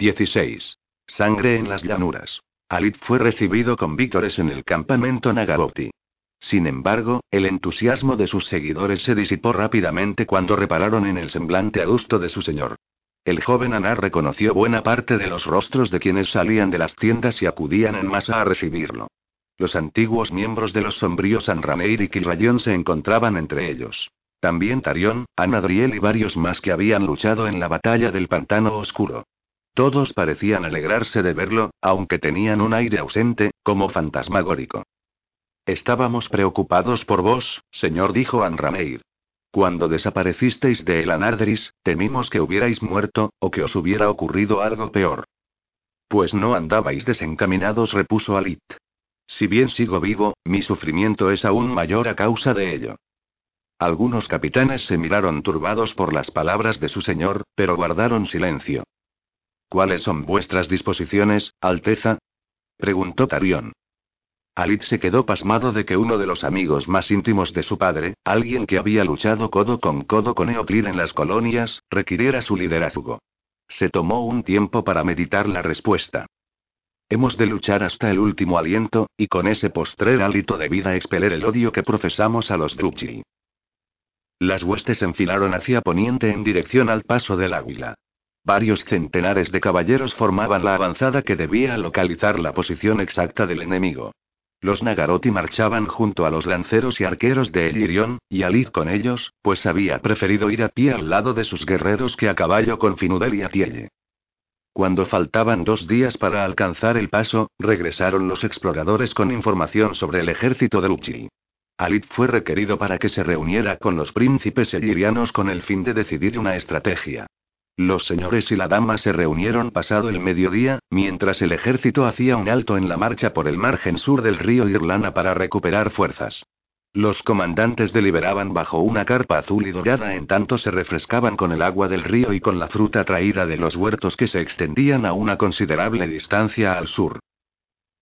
16. Sangre en las llanuras. Alit fue recibido con víctores en el campamento Nagaboti. Sin embargo, el entusiasmo de sus seguidores se disipó rápidamente cuando repararon en el semblante adusto de su señor. El joven Anar reconoció buena parte de los rostros de quienes salían de las tiendas y acudían en masa a recibirlo. Los antiguos miembros de los sombríos Anrameir y Kilrayon se encontraban entre ellos. También Tarion, Anadriel y varios más que habían luchado en la batalla del pantano oscuro. Todos parecían alegrarse de verlo, aunque tenían un aire ausente, como fantasmagórico. Estábamos preocupados por vos, señor, dijo Anrameir. Cuando desaparecisteis de El Anardris, temimos que hubierais muerto, o que os hubiera ocurrido algo peor. Pues no andabais desencaminados, repuso Alit. Si bien sigo vivo, mi sufrimiento es aún mayor a causa de ello. Algunos capitanes se miraron turbados por las palabras de su señor, pero guardaron silencio. ¿Cuáles son vuestras disposiciones, Alteza? preguntó Tarión. Alit se quedó pasmado de que uno de los amigos más íntimos de su padre, alguien que había luchado codo con codo con Eoclid en las colonias, requiriera su liderazgo. Se tomó un tiempo para meditar la respuesta. Hemos de luchar hasta el último aliento, y con ese postrer hálito de vida expeler el odio que profesamos a los Drupchi. Las huestes enfilaron hacia poniente en dirección al paso del águila. Varios centenares de caballeros formaban la avanzada que debía localizar la posición exacta del enemigo. Los Nagaroti marchaban junto a los lanceros y arqueros de Elirion, y Alid con ellos, pues había preferido ir a pie al lado de sus guerreros que a caballo con Finudel y Atielle. Cuando faltaban dos días para alcanzar el paso, regresaron los exploradores con información sobre el ejército de Luchi. Alid fue requerido para que se reuniera con los príncipes elirianos con el fin de decidir una estrategia. Los señores y la dama se reunieron pasado el mediodía, mientras el ejército hacía un alto en la marcha por el margen sur del río Irlana para recuperar fuerzas. Los comandantes deliberaban bajo una carpa azul y dorada en tanto se refrescaban con el agua del río y con la fruta traída de los huertos que se extendían a una considerable distancia al sur.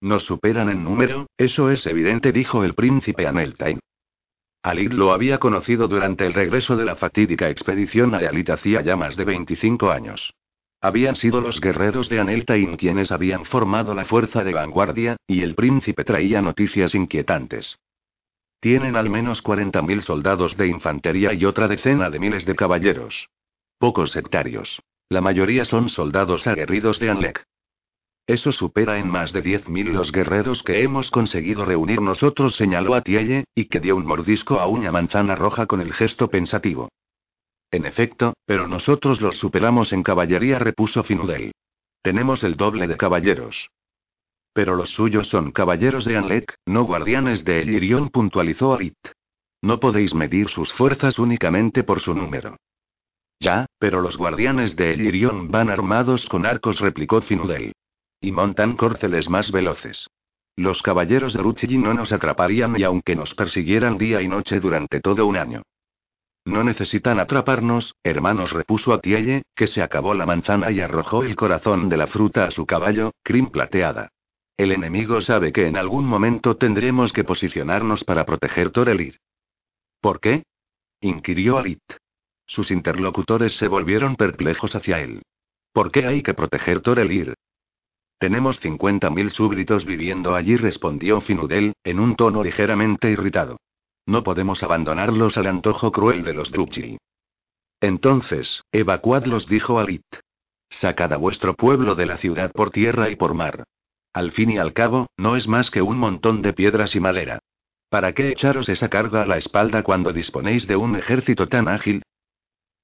Nos superan en número, eso es evidente, dijo el príncipe Aneltain. Alid lo había conocido durante el regreso de la fatídica expedición a Alit hacía ya más de 25 años. Habían sido los guerreros de Aneltain quienes habían formado la fuerza de vanguardia, y el príncipe traía noticias inquietantes. Tienen al menos 40.000 soldados de infantería y otra decena de miles de caballeros. Pocos sectarios. La mayoría son soldados aguerridos de Anlek. Eso supera en más de 10.000 los guerreros que hemos conseguido reunir nosotros, señaló a Tielle, y que dio un mordisco a uña manzana roja con el gesto pensativo. En efecto, pero nosotros los superamos en caballería, repuso Finudel. Tenemos el doble de caballeros. Pero los suyos son caballeros de Anlek, no guardianes de Elirion, puntualizó Alit. No podéis medir sus fuerzas únicamente por su número. Ya, pero los guardianes de Elirion van armados con arcos, replicó Finudel. Y montan corceles más veloces. Los caballeros de Ruchigi no nos atraparían y aunque nos persiguieran día y noche durante todo un año. No necesitan atraparnos, hermanos, repuso Atielle, que se acabó la manzana y arrojó el corazón de la fruta a su caballo, crin plateada. El enemigo sabe que en algún momento tendremos que posicionarnos para proteger Torelir. ¿Por qué? inquirió Alit. Sus interlocutores se volvieron perplejos hacia él. ¿Por qué hay que proteger Torelir? Tenemos 50.000 súbditos viviendo allí, respondió Finudel, en un tono ligeramente irritado. No podemos abandonarlos al antojo cruel de los Drupchi. Entonces, evacuadlos, dijo Alit. Sacad a vuestro pueblo de la ciudad por tierra y por mar. Al fin y al cabo, no es más que un montón de piedras y madera. ¿Para qué echaros esa carga a la espalda cuando disponéis de un ejército tan ágil?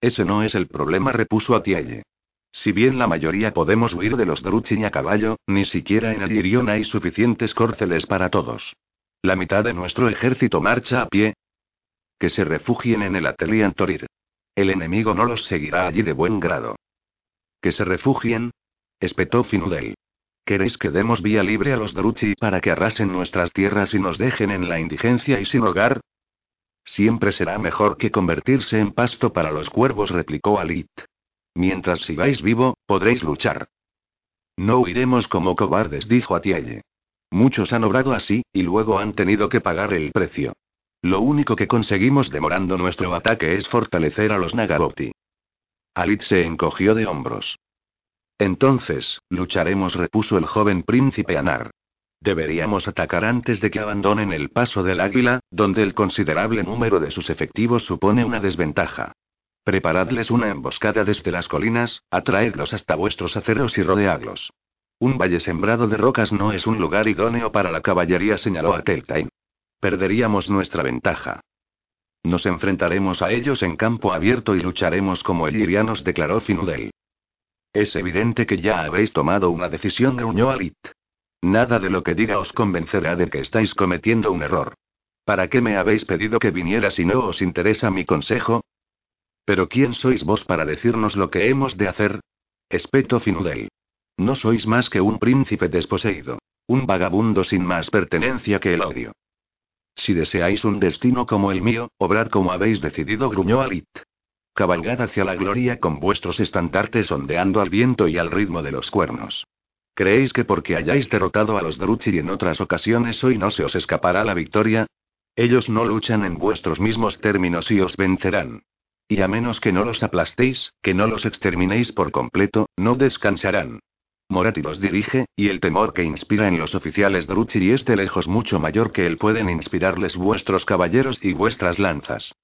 Ese no es el problema, repuso Atielle. Si bien la mayoría podemos huir de los Druchin a caballo, ni siquiera en el Irion hay suficientes córceles para todos. La mitad de nuestro ejército marcha a pie. Que se refugien en el Atelian Torir. El enemigo no los seguirá allí de buen grado. Que se refugien. Espetó Finudel. ¿Queréis que demos vía libre a los Druchi para que arrasen nuestras tierras y nos dejen en la indigencia y sin hogar? Siempre será mejor que convertirse en pasto para los cuervos, replicó Alit. Mientras sigáis vivo, podréis luchar. No huiremos como cobardes, dijo Atielle. Muchos han obrado así, y luego han tenido que pagar el precio. Lo único que conseguimos demorando nuestro ataque es fortalecer a los Nagaboti. Alit se encogió de hombros. Entonces, lucharemos, repuso el joven príncipe Anar. Deberíamos atacar antes de que abandonen el paso del águila, donde el considerable número de sus efectivos supone una desventaja. Preparadles una emboscada desde las colinas, atraedlos hasta vuestros aceros y rodeadlos. Un valle sembrado de rocas no es un lugar idóneo para la caballería, señaló a Teltain. Perderíamos nuestra ventaja. Nos enfrentaremos a ellos en campo abierto y lucharemos como elirianos, declaró Finudel. Es evidente que ya habéis tomado una decisión, gruñó Alit. Nada de lo que diga os convencerá de que estáis cometiendo un error. ¿Para qué me habéis pedido que viniera si no os interesa mi consejo? Pero ¿quién sois vos para decirnos lo que hemos de hacer? Espeto Finudel. No sois más que un príncipe desposeído. Un vagabundo sin más pertenencia que el odio. Si deseáis un destino como el mío, obrad como habéis decidido, gruñó Alit. Cabalgad hacia la gloria con vuestros estandartes ondeando al viento y al ritmo de los cuernos. ¿Creéis que porque hayáis derrotado a los Druchi en otras ocasiones hoy no se os escapará la victoria? Ellos no luchan en vuestros mismos términos y os vencerán. Y a menos que no los aplastéis, que no los exterminéis por completo, no descansarán. Morati los dirige, y el temor que inspira en los oficiales Druchi es de lejos mucho mayor que el pueden inspirarles vuestros caballeros y vuestras lanzas.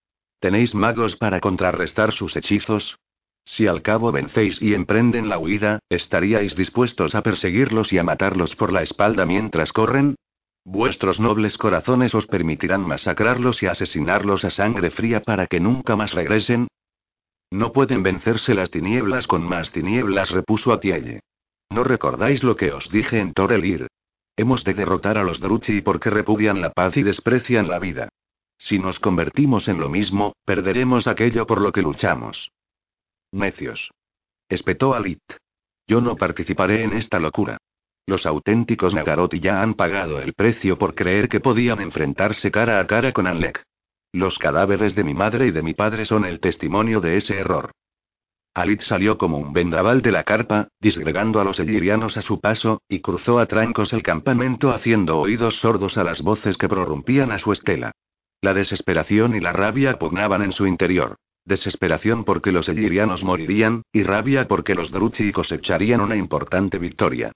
¿Tenéis magos para contrarrestar sus hechizos? Si al cabo vencéis y emprenden la huida, ¿estaríais dispuestos a perseguirlos y a matarlos por la espalda mientras corren? Vuestros nobles corazones os permitirán masacrarlos y asesinarlos a sangre fría para que nunca más regresen. No pueden vencerse las tinieblas con más tinieblas, repuso Atielle. ¿No recordáis lo que os dije en Torelir? Hemos de derrotar a los Druchi porque repudian la paz y desprecian la vida. Si nos convertimos en lo mismo, perderemos aquello por lo que luchamos. Necios. Espetó Alit. Yo no participaré en esta locura. Los auténticos Nagaroti ya han pagado el precio por creer que podían enfrentarse cara a cara con Anlek. Los cadáveres de mi madre y de mi padre son el testimonio de ese error. Alit salió como un vendaval de la carpa, disgregando a los elirianos a su paso, y cruzó a trancos el campamento haciendo oídos sordos a las voces que prorrumpían a su estela. La desesperación y la rabia pugnaban en su interior. Desesperación porque los elirianos morirían, y rabia porque los Druchi cosecharían una importante victoria.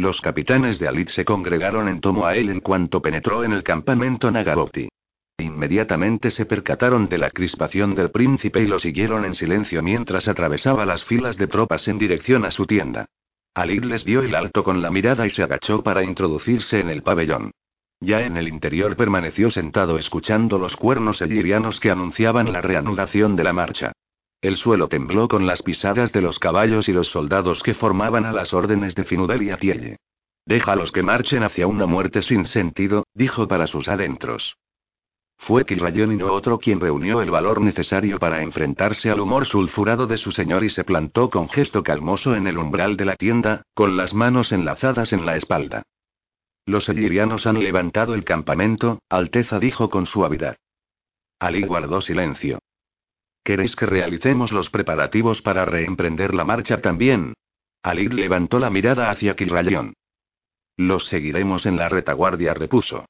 Los capitanes de Alit se congregaron en torno a él en cuanto penetró en el campamento Nagaboti. Inmediatamente se percataron de la crispación del príncipe y lo siguieron en silencio mientras atravesaba las filas de tropas en dirección a su tienda. Alid les dio el alto con la mirada y se agachó para introducirse en el pabellón. Ya en el interior permaneció sentado escuchando los cuernos elirianos que anunciaban la reanudación de la marcha. El suelo tembló con las pisadas de los caballos y los soldados que formaban a las órdenes de Finudel y Atielle. Déjalos que marchen hacia una muerte sin sentido, dijo para sus adentros. Fue Kilrayon y no otro quien reunió el valor necesario para enfrentarse al humor sulfurado de su señor y se plantó con gesto calmoso en el umbral de la tienda, con las manos enlazadas en la espalda. Los elirianos han levantado el campamento, Alteza dijo con suavidad. Ali guardó silencio. ¿Queréis que realicemos los preparativos para reemprender la marcha también? Alid levantó la mirada hacia Kilrayon. Los seguiremos en la retaguardia, repuso.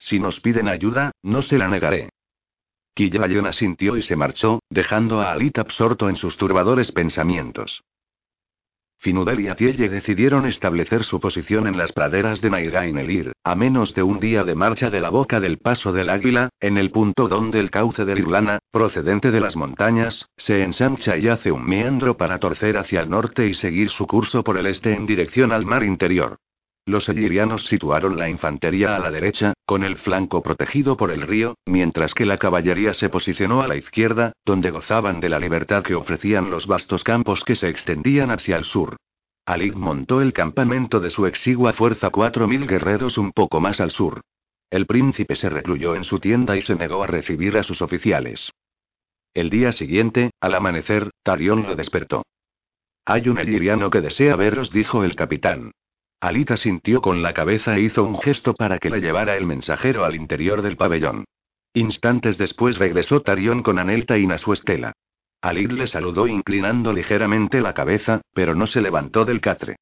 Si nos piden ayuda, no se la negaré. Killayon asintió y se marchó, dejando a Alit absorto en sus turbadores pensamientos. Finudel y Atielle decidieron establecer su posición en las praderas de Nairain Elir, a menos de un día de marcha de la boca del paso del águila, en el punto donde el cauce del Irlana, procedente de las montañas, se ensancha y hace un meandro para torcer hacia el norte y seguir su curso por el este en dirección al mar interior. Los elirianos situaron la infantería a la derecha, con el flanco protegido por el río, mientras que la caballería se posicionó a la izquierda, donde gozaban de la libertad que ofrecían los vastos campos que se extendían hacia el sur. Ali montó el campamento de su exigua fuerza cuatro mil guerreros un poco más al sur. El príncipe se recluyó en su tienda y se negó a recibir a sus oficiales. El día siguiente, al amanecer, Tarion lo despertó. Hay un eliriano que desea veros, dijo el capitán. Alita sintió con la cabeza e hizo un gesto para que le llevara el mensajero al interior del pabellón. Instantes después regresó Tarion con Anelta a su estela. Alit le saludó inclinando ligeramente la cabeza, pero no se levantó del catre.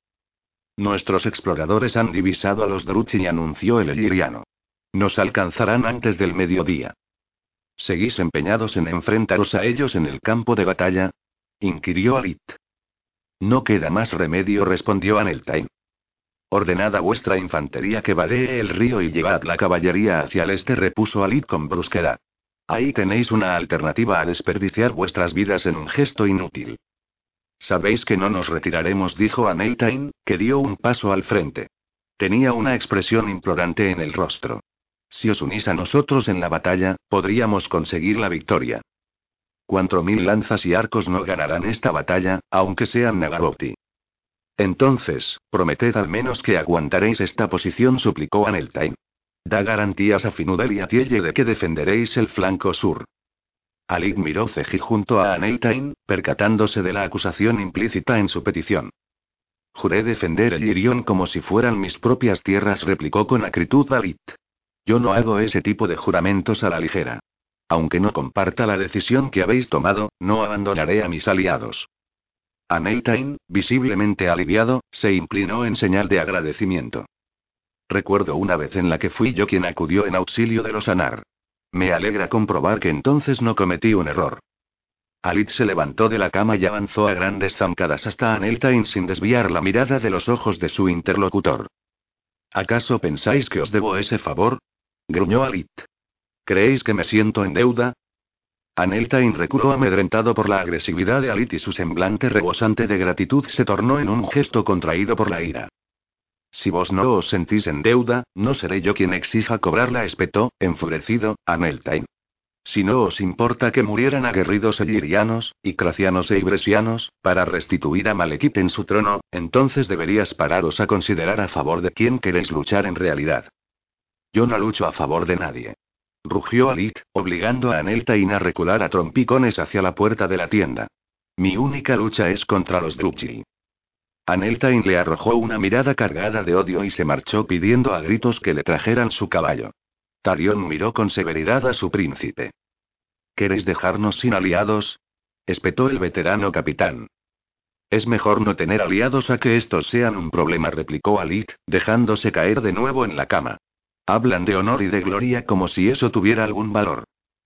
Nuestros exploradores han divisado a los Druchi, anunció el eliriano. Nos alcanzarán antes del mediodía. ¿Seguís empeñados en enfrentaros a ellos en el campo de batalla? inquirió Alit. No queda más remedio, respondió Aneltain. Ordenad a vuestra infantería que vadee el río y llevad la caballería hacia el este, repuso Alit con brusquedad. Ahí tenéis una alternativa a desperdiciar vuestras vidas en un gesto inútil. Sabéis que no nos retiraremos, dijo Aneltain, que dio un paso al frente. Tenía una expresión implorante en el rostro. Si os unís a nosotros en la batalla, podríamos conseguir la victoria. Cuatro mil lanzas y arcos no ganarán esta batalla, aunque sean Nagarotti. Entonces, prometed al menos que aguantaréis esta posición, suplicó Aneltain. Da garantías a Finudel y a Tielle de que defenderéis el flanco sur. Alik miró Ceji junto a Aneltain, percatándose de la acusación implícita en su petición. Juré defender el Irión como si fueran mis propias tierras, replicó con acritud Alit. Yo no hago ese tipo de juramentos a la ligera. Aunque no comparta la decisión que habéis tomado, no abandonaré a mis aliados. Aneltain, visiblemente aliviado, se inclinó en señal de agradecimiento. Recuerdo una vez en la que fui yo quien acudió en auxilio de los Anar. Me alegra comprobar que entonces no cometí un error. Alit se levantó de la cama y avanzó a grandes zancadas hasta Aneltain sin desviar la mirada de los ojos de su interlocutor. ¿Acaso pensáis que os debo ese favor? gruñó Alit. ¿Creéis que me siento en deuda? Aneltain reculó amedrentado por la agresividad de Alit y su semblante rebosante de gratitud se tornó en un gesto contraído por la ira. Si vos no os sentís en deuda, no seré yo quien exija cobrarla, espetó, enfurecido, Aneltain. Si no os importa que murieran aguerridos elirianos, y cracianos e ibresianos, para restituir a Malekith en su trono, entonces deberías pararos a considerar a favor de quién queréis luchar en realidad. Yo no lucho a favor de nadie. Rugió Alit, obligando a Aneltain a recular a trompicones hacia la puerta de la tienda. Mi única lucha es contra los Drupchi. Aneltain le arrojó una mirada cargada de odio y se marchó pidiendo a gritos que le trajeran su caballo. Tarion miró con severidad a su príncipe. ¿Queréis dejarnos sin aliados? espetó el veterano capitán. Es mejor no tener aliados a que estos sean un problema, replicó Alit, dejándose caer de nuevo en la cama. Hablan de honor y de gloria como si eso tuviera algún valor.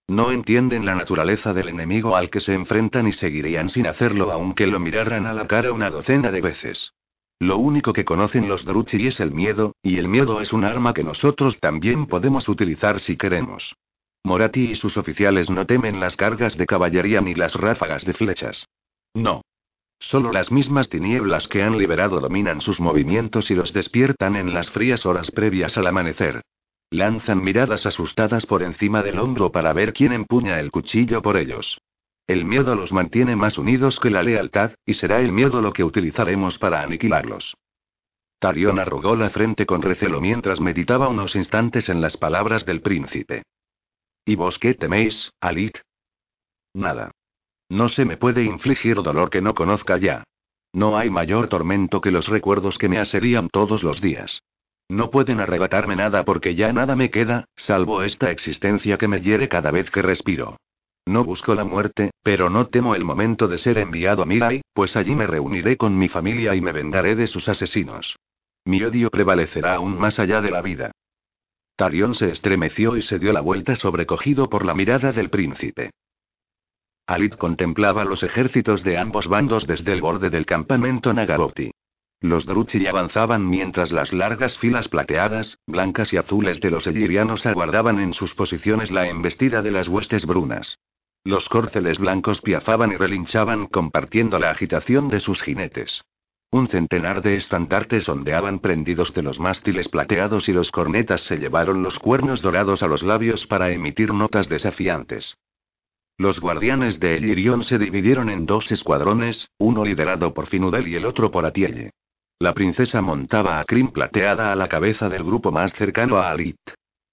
No entienden la naturaleza del enemigo al que se enfrentan y seguirían sin hacerlo aunque lo miraran a la cara una docena de veces. Lo único que conocen los Druchi es el miedo, y el miedo es un arma que nosotros también podemos utilizar si queremos. Morati y sus oficiales no temen las cargas de caballería ni las ráfagas de flechas. No. Solo las mismas tinieblas que han liberado dominan sus movimientos y los despiertan en las frías horas previas al amanecer. Lanzan miradas asustadas por encima del hombro para ver quién empuña el cuchillo por ellos. El miedo los mantiene más unidos que la lealtad, y será el miedo lo que utilizaremos para aniquilarlos. Tarion arrugó la frente con recelo mientras meditaba unos instantes en las palabras del príncipe. ¿Y vos qué teméis, Alit? Nada. No se me puede infligir dolor que no conozca ya. No hay mayor tormento que los recuerdos que me asedian todos los días. No pueden arrebatarme nada porque ya nada me queda, salvo esta existencia que me hiere cada vez que respiro. No busco la muerte, pero no temo el momento de ser enviado a Mirai, pues allí me reuniré con mi familia y me vengaré de sus asesinos. Mi odio prevalecerá aún más allá de la vida. Tarion se estremeció y se dio la vuelta sobrecogido por la mirada del príncipe. Alit contemplaba los ejércitos de ambos bandos desde el borde del campamento Nagaboti. Los Druchi avanzaban mientras las largas filas plateadas, blancas y azules de los elirianos aguardaban en sus posiciones la embestida de las huestes brunas. Los córceles blancos piafaban y relinchaban compartiendo la agitación de sus jinetes. Un centenar de estandartes ondeaban prendidos de los mástiles plateados y los cornetas se llevaron los cuernos dorados a los labios para emitir notas desafiantes. Los guardianes de Elirión se dividieron en dos escuadrones, uno liderado por Finudel y el otro por Atielle. La princesa montaba a crin plateada a la cabeza del grupo más cercano a Alit.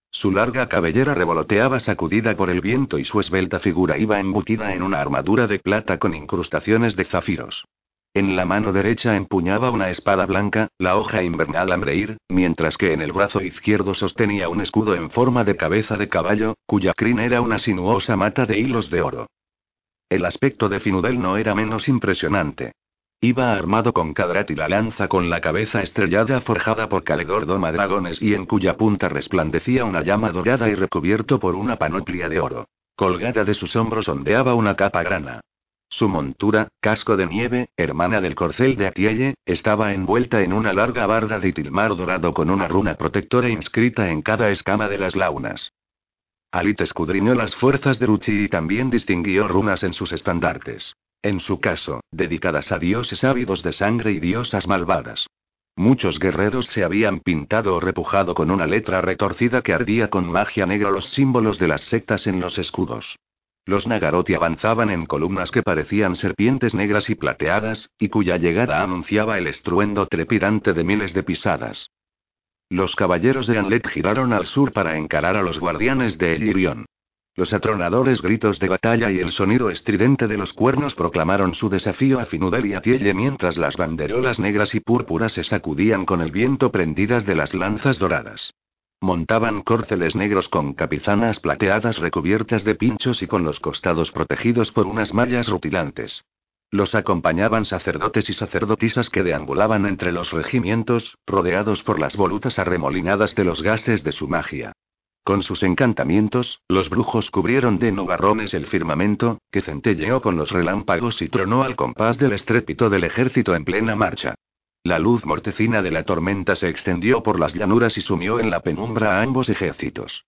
Su larga cabellera revoloteaba sacudida por el viento y su esbelta figura iba embutida en una armadura de plata con incrustaciones de zafiros. En la mano derecha empuñaba una espada blanca, la hoja invernal Ambreir, mientras que en el brazo izquierdo sostenía un escudo en forma de cabeza de caballo, cuya crin era una sinuosa mata de hilos de oro. El aspecto de Finudel no era menos impresionante. Iba armado con cadrat y la lanza con la cabeza estrellada forjada por Caledor Doma y en cuya punta resplandecía una llama dorada y recubierto por una panoplia de oro. Colgada de sus hombros ondeaba una capa grana. Su montura, casco de nieve, hermana del corcel de Atielle, estaba envuelta en una larga barda de tilmar dorado con una runa protectora inscrita en cada escama de las launas. Alit escudriñó las fuerzas de Ruchi y también distinguió runas en sus estandartes. En su caso, dedicadas a dioses ávidos de sangre y diosas malvadas. Muchos guerreros se habían pintado o repujado con una letra retorcida que ardía con magia negra los símbolos de las sectas en los escudos. Los Nagaroti avanzaban en columnas que parecían serpientes negras y plateadas, y cuya llegada anunciaba el estruendo trepidante de miles de pisadas. Los caballeros de Anlet giraron al sur para encarar a los guardianes de Elirion. Los atronadores gritos de batalla y el sonido estridente de los cuernos proclamaron su desafío a Finudel y a Tielle mientras las banderolas negras y púrpuras se sacudían con el viento prendidas de las lanzas doradas. Montaban córceles negros con capizanas plateadas recubiertas de pinchos y con los costados protegidos por unas mallas rutilantes. Los acompañaban sacerdotes y sacerdotisas que deambulaban entre los regimientos, rodeados por las volutas arremolinadas de los gases de su magia. Con sus encantamientos, los brujos cubrieron de nubarrones el firmamento, que centelleó con los relámpagos y tronó al compás del estrépito del ejército en plena marcha. La luz mortecina de la tormenta se extendió por las llanuras y sumió en la penumbra a ambos ejércitos.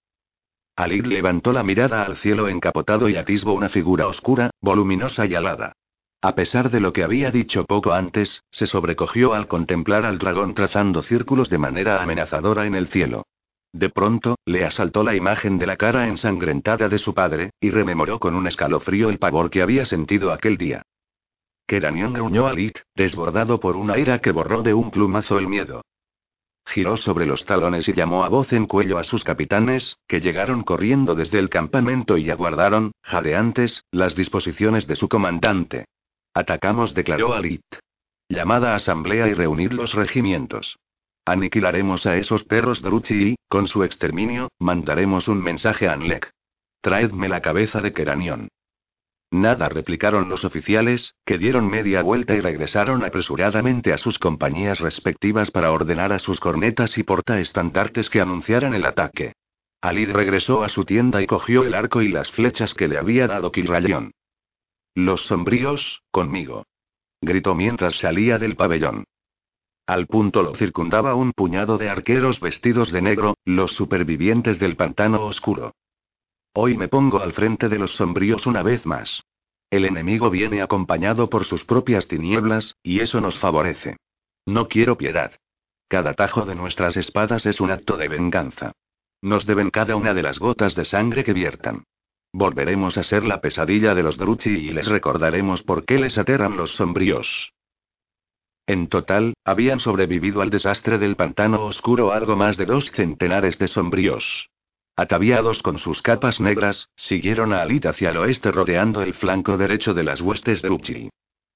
Alid levantó la mirada al cielo encapotado y atisbó una figura oscura, voluminosa y alada. A pesar de lo que había dicho poco antes, se sobrecogió al contemplar al dragón trazando círculos de manera amenazadora en el cielo. De pronto, le asaltó la imagen de la cara ensangrentada de su padre, y rememoró con un escalofrío el pavor que había sentido aquel día. Keranion gruñó a Lit, desbordado por una ira que borró de un plumazo el miedo. Giró sobre los talones y llamó a voz en cuello a sus capitanes, que llegaron corriendo desde el campamento y aguardaron, jadeantes, las disposiciones de su comandante. Atacamos, declaró Alit. Llamada a asamblea y reunir los regimientos. Aniquilaremos a esos perros Druchi y, con su exterminio, mandaremos un mensaje a Anlek. Traedme la cabeza de Keranion. Nada replicaron los oficiales, que dieron media vuelta y regresaron apresuradamente a sus compañías respectivas para ordenar a sus cornetas y portaestandartes que anunciaran el ataque. Alid regresó a su tienda y cogió el arco y las flechas que le había dado Kilrayon. Los sombríos, conmigo. Gritó mientras salía del pabellón. Al punto lo circundaba un puñado de arqueros vestidos de negro, los supervivientes del pantano oscuro. Hoy me pongo al frente de los sombríos una vez más. El enemigo viene acompañado por sus propias tinieblas, y eso nos favorece. No quiero piedad. Cada tajo de nuestras espadas es un acto de venganza. Nos deben cada una de las gotas de sangre que viertan. Volveremos a ser la pesadilla de los Druchi y les recordaremos por qué les aterran los sombríos. En total, habían sobrevivido al desastre del pantano oscuro algo más de dos centenares de sombríos. Ataviados con sus capas negras, siguieron a Alit hacia el oeste rodeando el flanco derecho de las huestes de Uchi.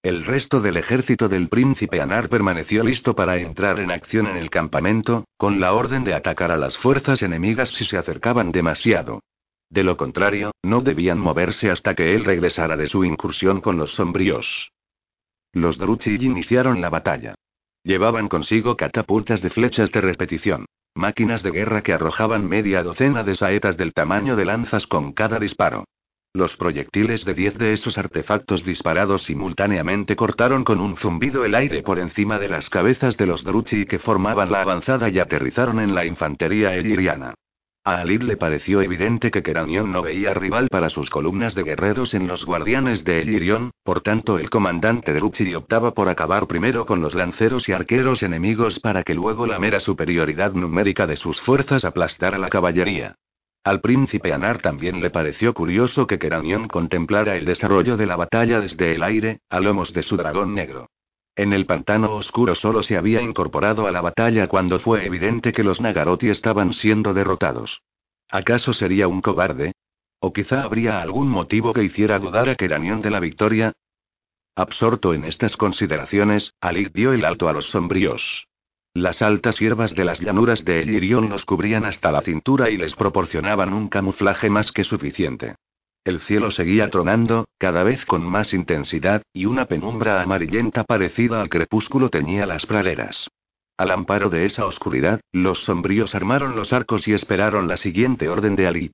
El resto del ejército del príncipe Anar permaneció listo para entrar en acción en el campamento, con la orden de atacar a las fuerzas enemigas si se acercaban demasiado. De lo contrario, no debían moverse hasta que él regresara de su incursión con los sombríos. Los Druchi iniciaron la batalla. Llevaban consigo catapultas de flechas de repetición. Máquinas de guerra que arrojaban media docena de saetas del tamaño de lanzas con cada disparo. Los proyectiles de diez de esos artefactos disparados simultáneamente cortaron con un zumbido el aire por encima de las cabezas de los Druchi que formaban la avanzada y aterrizaron en la infantería eliriana. A Alid le pareció evidente que Keranion no veía rival para sus columnas de guerreros en los guardianes de Elirion, por tanto el comandante de Ruchi optaba por acabar primero con los lanceros y arqueros enemigos para que luego la mera superioridad numérica de sus fuerzas aplastara la caballería. Al príncipe Anar también le pareció curioso que Keranion contemplara el desarrollo de la batalla desde el aire, a lomos de su dragón negro. En el pantano oscuro solo se había incorporado a la batalla cuando fue evidente que los Nagaroti estaban siendo derrotados. ¿Acaso sería un cobarde? ¿O quizá habría algún motivo que hiciera dudar a Keranion de la victoria? Absorto en estas consideraciones, Alik dio el alto a los sombríos. Las altas hierbas de las llanuras de Elirion los cubrían hasta la cintura y les proporcionaban un camuflaje más que suficiente. El cielo seguía tronando, cada vez con más intensidad, y una penumbra amarillenta parecida al crepúsculo teñía las praderas. Al amparo de esa oscuridad, los sombríos armaron los arcos y esperaron la siguiente orden de Alit.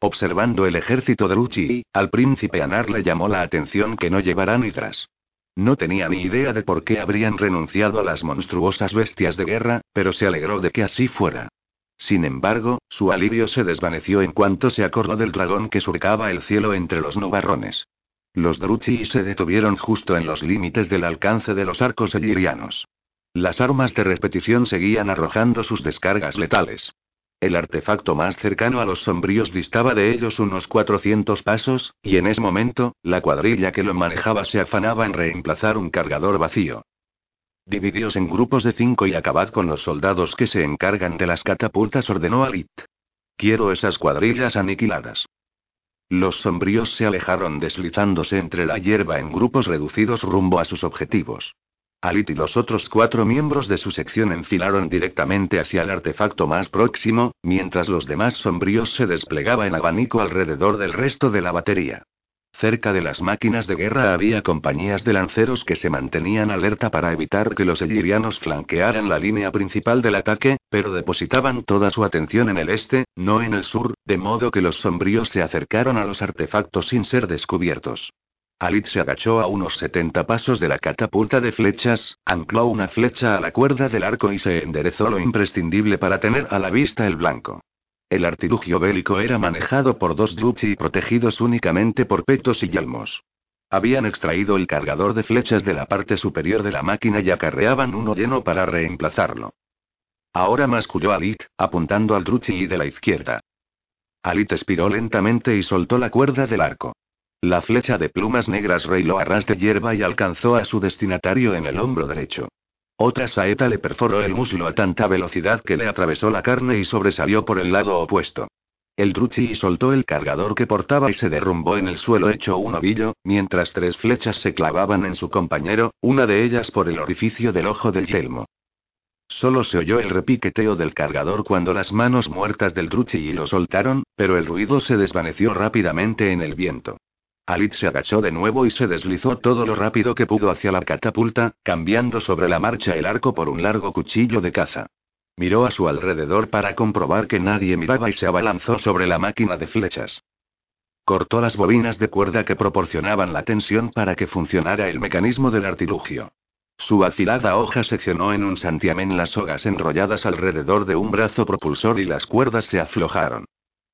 Observando el ejército de Ruchi, al príncipe Anar le llamó la atención que no llevaran hidras. No tenía ni idea de por qué habrían renunciado a las monstruosas bestias de guerra, pero se alegró de que así fuera. Sin embargo, su alivio se desvaneció en cuanto se acordó del dragón que surcaba el cielo entre los nubarrones. Los Druchi se detuvieron justo en los límites del alcance de los arcos elirianos. Las armas de repetición seguían arrojando sus descargas letales. El artefacto más cercano a los sombríos distaba de ellos unos 400 pasos, y en ese momento, la cuadrilla que lo manejaba se afanaba en reemplazar un cargador vacío. Dividíos en grupos de cinco y acabad con los soldados que se encargan de las catapultas, ordenó Alit. Quiero esas cuadrillas aniquiladas. Los sombríos se alejaron deslizándose entre la hierba en grupos reducidos rumbo a sus objetivos. Alit y los otros cuatro miembros de su sección enfilaron directamente hacia el artefacto más próximo, mientras los demás sombríos se desplegaba en abanico alrededor del resto de la batería. Cerca de las máquinas de guerra había compañías de lanceros que se mantenían alerta para evitar que los elirianos flanquearan la línea principal del ataque, pero depositaban toda su atención en el este, no en el sur, de modo que los sombríos se acercaron a los artefactos sin ser descubiertos. Alit se agachó a unos 70 pasos de la catapulta de flechas, ancló una flecha a la cuerda del arco y se enderezó lo imprescindible para tener a la vista el blanco. El artilugio bélico era manejado por dos Druchi protegidos únicamente por petos y yelmos. Habían extraído el cargador de flechas de la parte superior de la máquina y acarreaban uno lleno para reemplazarlo. Ahora masculló Alit, apuntando al Druchi de la izquierda. Alit expiró lentamente y soltó la cuerda del arco. La flecha de plumas negras reiló a ras de hierba y alcanzó a su destinatario en el hombro derecho. Otra saeta le perforó el muslo a tanta velocidad que le atravesó la carne y sobresalió por el lado opuesto. El Druchi soltó el cargador que portaba y se derrumbó en el suelo hecho un ovillo, mientras tres flechas se clavaban en su compañero, una de ellas por el orificio del ojo del yelmo. Solo se oyó el repiqueteo del cargador cuando las manos muertas del Druchi lo soltaron, pero el ruido se desvaneció rápidamente en el viento. Alit se agachó de nuevo y se deslizó todo lo rápido que pudo hacia la catapulta, cambiando sobre la marcha el arco por un largo cuchillo de caza. Miró a su alrededor para comprobar que nadie miraba y se abalanzó sobre la máquina de flechas. Cortó las bobinas de cuerda que proporcionaban la tensión para que funcionara el mecanismo del artilugio. Su afilada hoja seccionó en un santiamén las sogas enrolladas alrededor de un brazo propulsor y las cuerdas se aflojaron.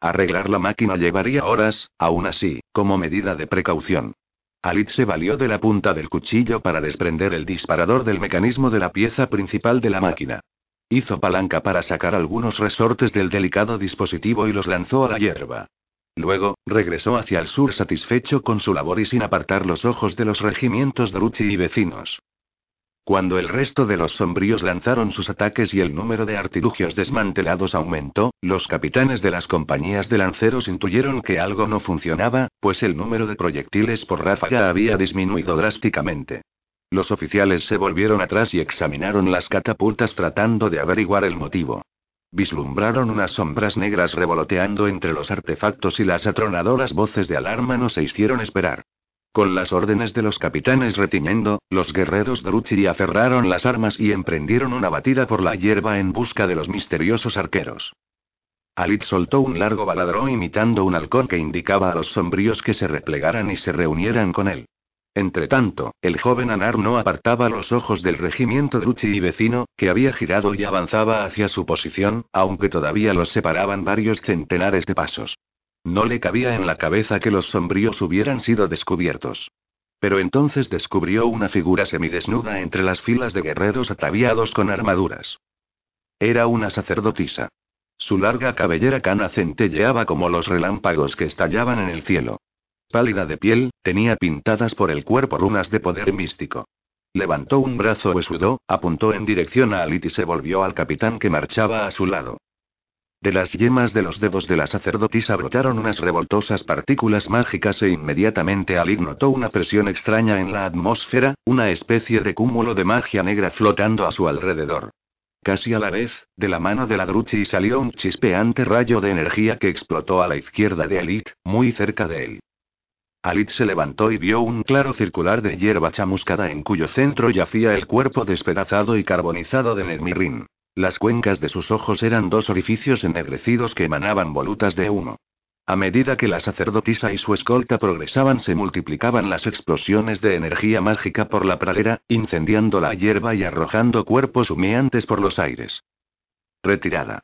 Arreglar la máquina llevaría horas, aún así, como medida de precaución. Alit se valió de la punta del cuchillo para desprender el disparador del mecanismo de la pieza principal de la máquina. Hizo palanca para sacar algunos resortes del delicado dispositivo y los lanzó a la hierba. Luego, regresó hacia el sur satisfecho con su labor y sin apartar los ojos de los regimientos de Ruchi y vecinos. Cuando el resto de los sombríos lanzaron sus ataques y el número de artilugios desmantelados aumentó, los capitanes de las compañías de lanceros intuyeron que algo no funcionaba, pues el número de proyectiles por ráfaga había disminuido drásticamente. Los oficiales se volvieron atrás y examinaron las catapultas tratando de averiguar el motivo. Vislumbraron unas sombras negras revoloteando entre los artefactos y las atronadoras voces de alarma no se hicieron esperar. Con las órdenes de los capitanes retiñendo, los guerreros Druchiri aferraron las armas y emprendieron una batida por la hierba en busca de los misteriosos arqueros. Alit soltó un largo baladrón imitando un halcón que indicaba a los sombríos que se replegaran y se reunieran con él. Entretanto, el joven Anar no apartaba los ojos del regimiento Druchi y vecino, que había girado y avanzaba hacia su posición, aunque todavía los separaban varios centenares de pasos. No le cabía en la cabeza que los sombríos hubieran sido descubiertos. Pero entonces descubrió una figura semidesnuda entre las filas de guerreros ataviados con armaduras. Era una sacerdotisa. Su larga cabellera cana centelleaba como los relámpagos que estallaban en el cielo. Pálida de piel, tenía pintadas por el cuerpo runas de poder místico. Levantó un brazo huesudo, apuntó en dirección a Alit y se volvió al capitán que marchaba a su lado. De las yemas de los dedos de la sacerdotisa brotaron unas revoltosas partículas mágicas e inmediatamente Ali notó una presión extraña en la atmósfera, una especie de cúmulo de magia negra flotando a su alrededor. Casi a la vez, de la mano de la Druchi salió un chispeante rayo de energía que explotó a la izquierda de Alit, muy cerca de él. Alit se levantó y vio un claro circular de hierba chamuscada en cuyo centro yacía el cuerpo despedazado y carbonizado de Nermirin. Las cuencas de sus ojos eran dos orificios ennegrecidos que emanaban volutas de humo. A medida que la sacerdotisa y su escolta progresaban se multiplicaban las explosiones de energía mágica por la pradera, incendiando la hierba y arrojando cuerpos humeantes por los aires. Retirada.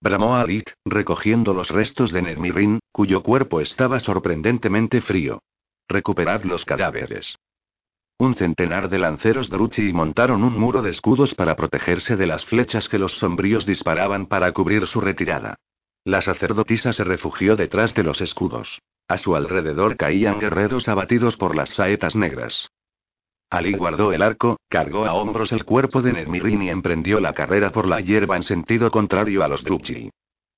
Bramó Alit, recogiendo los restos de Nermirin, cuyo cuerpo estaba sorprendentemente frío. Recuperad los cadáveres. Un centenar de lanceros Druchi montaron un muro de escudos para protegerse de las flechas que los sombríos disparaban para cubrir su retirada. La sacerdotisa se refugió detrás de los escudos. A su alrededor caían guerreros abatidos por las saetas negras. Ali guardó el arco, cargó a hombros el cuerpo de Nermirin y emprendió la carrera por la hierba en sentido contrario a los Druchi.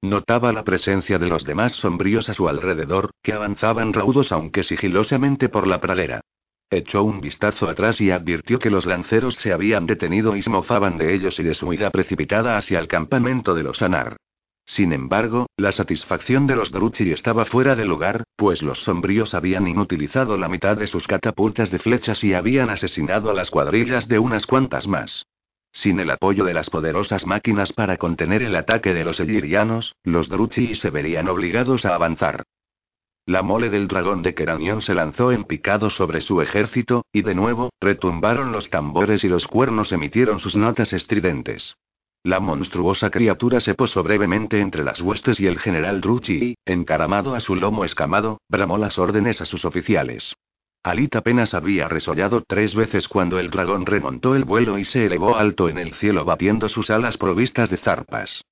Notaba la presencia de los demás sombríos a su alrededor, que avanzaban raudos aunque sigilosamente por la pradera. Echó un vistazo atrás y advirtió que los lanceros se habían detenido y se mofaban de ellos y de su huida precipitada hacia el campamento de los Anar. Sin embargo, la satisfacción de los Druchi estaba fuera de lugar, pues los sombríos habían inutilizado la mitad de sus catapultas de flechas y habían asesinado a las cuadrillas de unas cuantas más. Sin el apoyo de las poderosas máquinas para contener el ataque de los Elirianos, los Druchi se verían obligados a avanzar. La mole del dragón de Keranion se lanzó en picado sobre su ejército, y de nuevo, retumbaron los tambores y los cuernos emitieron sus notas estridentes. La monstruosa criatura se posó brevemente entre las huestes y el general Druchi encaramado a su lomo escamado, bramó las órdenes a sus oficiales. Alit apenas había resollado tres veces cuando el dragón remontó el vuelo y se elevó alto en el cielo batiendo sus alas provistas de zarpas.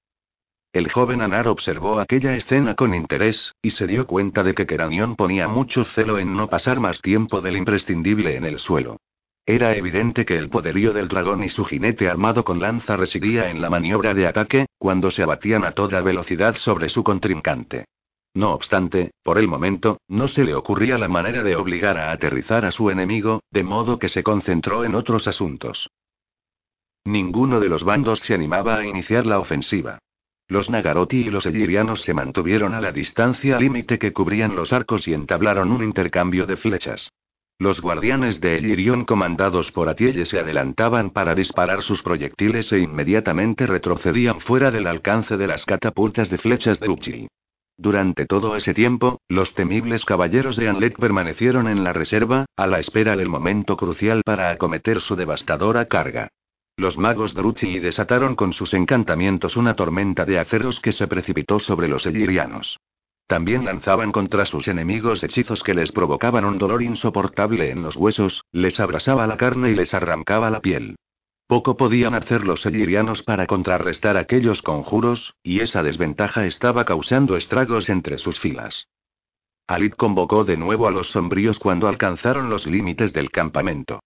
El joven Anar observó aquella escena con interés, y se dio cuenta de que Keranion ponía mucho celo en no pasar más tiempo del imprescindible en el suelo. Era evidente que el poderío del dragón y su jinete armado con lanza residía en la maniobra de ataque, cuando se abatían a toda velocidad sobre su contrincante. No obstante, por el momento, no se le ocurría la manera de obligar a aterrizar a su enemigo, de modo que se concentró en otros asuntos. Ninguno de los bandos se animaba a iniciar la ofensiva. Los Nagaroti y los Elirianos se mantuvieron a la distancia límite que cubrían los arcos y entablaron un intercambio de flechas. Los guardianes de Elirion comandados por Atielle se adelantaban para disparar sus proyectiles e inmediatamente retrocedían fuera del alcance de las catapultas de flechas de Uchi. Durante todo ese tiempo, los temibles caballeros de Anlek permanecieron en la reserva, a la espera del momento crucial para acometer su devastadora carga. Los magos Druchi desataron con sus encantamientos una tormenta de aceros que se precipitó sobre los elirianos. También lanzaban contra sus enemigos hechizos que les provocaban un dolor insoportable en los huesos, les abrasaba la carne y les arrancaba la piel. Poco podían hacer los elirianos para contrarrestar aquellos conjuros, y esa desventaja estaba causando estragos entre sus filas. Alit convocó de nuevo a los sombríos cuando alcanzaron los límites del campamento.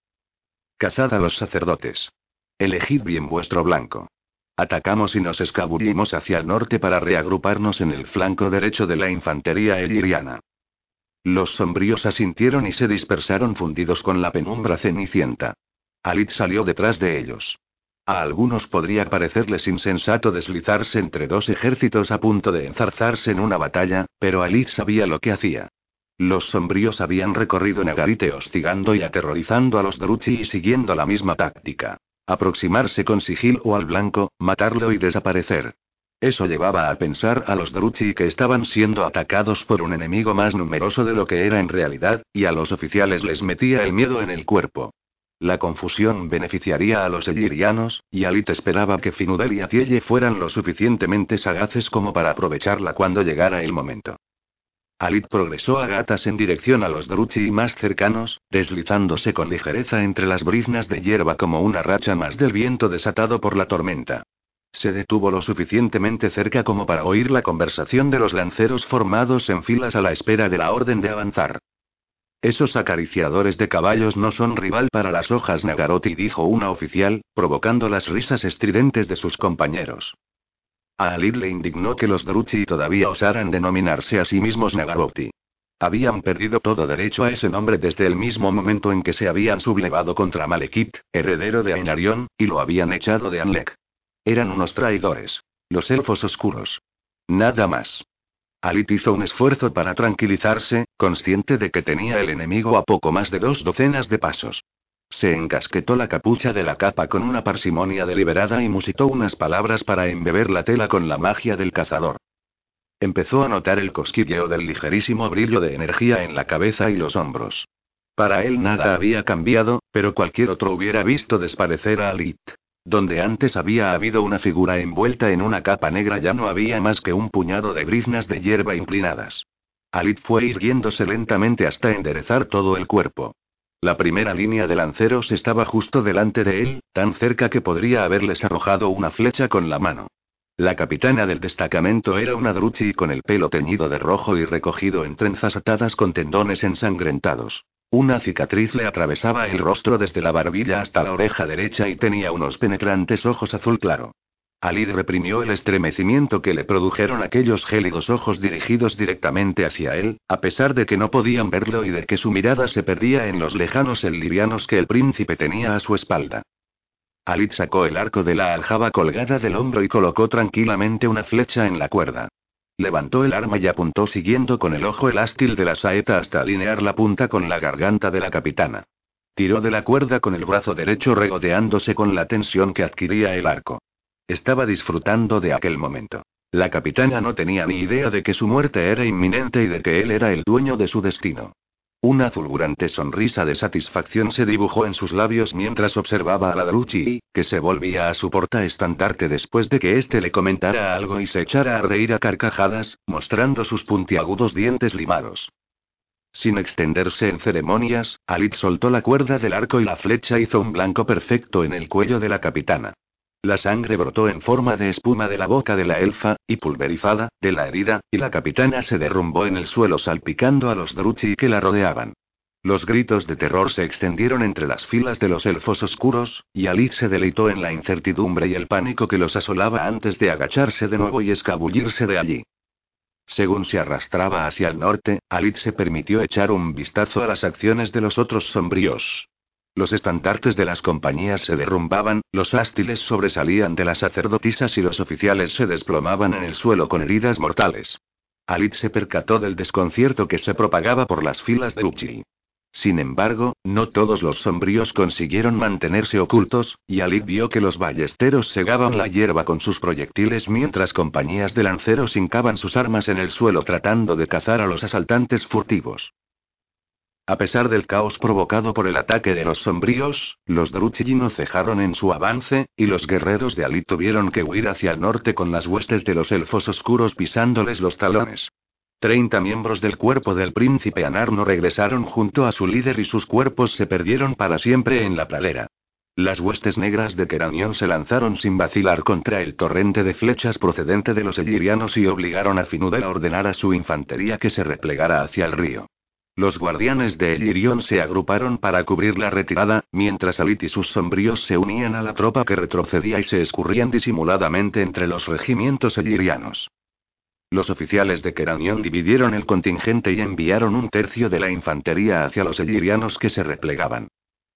Cazad a los sacerdotes. Elegid bien vuestro blanco. Atacamos y nos escabullimos hacia el norte para reagruparnos en el flanco derecho de la infantería eliriana. Los sombríos asintieron y se dispersaron fundidos con la penumbra cenicienta. Alit salió detrás de ellos. A algunos podría parecerles insensato deslizarse entre dos ejércitos a punto de enzarzarse en una batalla, pero Alit sabía lo que hacía. Los sombríos habían recorrido Nagarite hostigando y aterrorizando a los Druchi y siguiendo la misma táctica. Aproximarse con sigilo al blanco, matarlo y desaparecer. Eso llevaba a pensar a los Druchi que estaban siendo atacados por un enemigo más numeroso de lo que era en realidad, y a los oficiales les metía el miedo en el cuerpo. La confusión beneficiaría a los elirianos, y Alit esperaba que Finudel y Atielle fueran lo suficientemente sagaces como para aprovecharla cuando llegara el momento. Alit progresó a gatas en dirección a los Druchi más cercanos, deslizándose con ligereza entre las briznas de hierba como una racha más del viento desatado por la tormenta. Se detuvo lo suficientemente cerca como para oír la conversación de los lanceros formados en filas a la espera de la orden de avanzar. Esos acariciadores de caballos no son rival para las hojas Nagaroti, dijo una oficial, provocando las risas estridentes de sus compañeros. A Alid le indignó que los Druchi todavía osaran denominarse a sí mismos Nagaboti. Habían perdido todo derecho a ese nombre desde el mismo momento en que se habían sublevado contra Malekith, heredero de Ainarion, y lo habían echado de Anlek. Eran unos traidores. Los elfos oscuros. Nada más. Alit hizo un esfuerzo para tranquilizarse, consciente de que tenía el enemigo a poco más de dos docenas de pasos. Se encasquetó la capucha de la capa con una parsimonia deliberada y musitó unas palabras para embeber la tela con la magia del cazador. Empezó a notar el cosquilleo del ligerísimo brillo de energía en la cabeza y los hombros. Para él nada había cambiado, pero cualquier otro hubiera visto desaparecer a Alit. Donde antes había habido una figura envuelta en una capa negra ya no había más que un puñado de briznas de hierba inclinadas. Alit fue irguiéndose lentamente hasta enderezar todo el cuerpo. La primera línea de lanceros estaba justo delante de él, tan cerca que podría haberles arrojado una flecha con la mano. La capitana del destacamento era una druchi con el pelo teñido de rojo y recogido en trenzas atadas con tendones ensangrentados. Una cicatriz le atravesaba el rostro desde la barbilla hasta la oreja derecha y tenía unos penetrantes ojos azul claro. Alid reprimió el estremecimiento que le produjeron aquellos gélidos ojos dirigidos directamente hacia él, a pesar de que no podían verlo y de que su mirada se perdía en los lejanos livianos que el príncipe tenía a su espalda. Alid sacó el arco de la aljaba colgada del hombro y colocó tranquilamente una flecha en la cuerda. Levantó el arma y apuntó siguiendo con el ojo el ástil de la saeta hasta alinear la punta con la garganta de la capitana. Tiró de la cuerda con el brazo derecho regodeándose con la tensión que adquiría el arco. Estaba disfrutando de aquel momento. La capitana no tenía ni idea de que su muerte era inminente y de que él era el dueño de su destino. Una fulgurante sonrisa de satisfacción se dibujó en sus labios mientras observaba a la Druchi, que se volvía a su porta-estandarte después de que éste le comentara algo y se echara a reír a carcajadas, mostrando sus puntiagudos dientes limados. Sin extenderse en ceremonias, Alit soltó la cuerda del arco y la flecha hizo un blanco perfecto en el cuello de la capitana. La sangre brotó en forma de espuma de la boca de la elfa, y pulverizada, de la herida, y la capitana se derrumbó en el suelo salpicando a los Druchi que la rodeaban. Los gritos de terror se extendieron entre las filas de los elfos oscuros, y Alice se deleitó en la incertidumbre y el pánico que los asolaba antes de agacharse de nuevo y escabullirse de allí. Según se arrastraba hacia el norte, Alice se permitió echar un vistazo a las acciones de los otros sombríos. Los estandartes de las compañías se derrumbaban, los ástiles sobresalían de las sacerdotisas y los oficiales se desplomaban en el suelo con heridas mortales. Alit se percató del desconcierto que se propagaba por las filas de Uchi. Sin embargo, no todos los sombríos consiguieron mantenerse ocultos, y Alit vio que los ballesteros segaban la hierba con sus proyectiles mientras compañías de lanceros hincaban sus armas en el suelo tratando de cazar a los asaltantes furtivos. A pesar del caos provocado por el ataque de los sombríos, los Druchigi no cejaron en su avance, y los guerreros de Ali tuvieron que huir hacia el norte con las huestes de los elfos oscuros pisándoles los talones. Treinta miembros del cuerpo del príncipe Anar no regresaron junto a su líder y sus cuerpos se perdieron para siempre en la pradera. Las huestes negras de Keranion se lanzaron sin vacilar contra el torrente de flechas procedente de los elirianos y obligaron a Finudel a ordenar a su infantería que se replegara hacia el río. Los guardianes de Elirion se agruparon para cubrir la retirada, mientras Alit y sus sombríos se unían a la tropa que retrocedía y se escurrían disimuladamente entre los regimientos elirianos. Los oficiales de Keranion dividieron el contingente y enviaron un tercio de la infantería hacia los elirianos que se replegaban.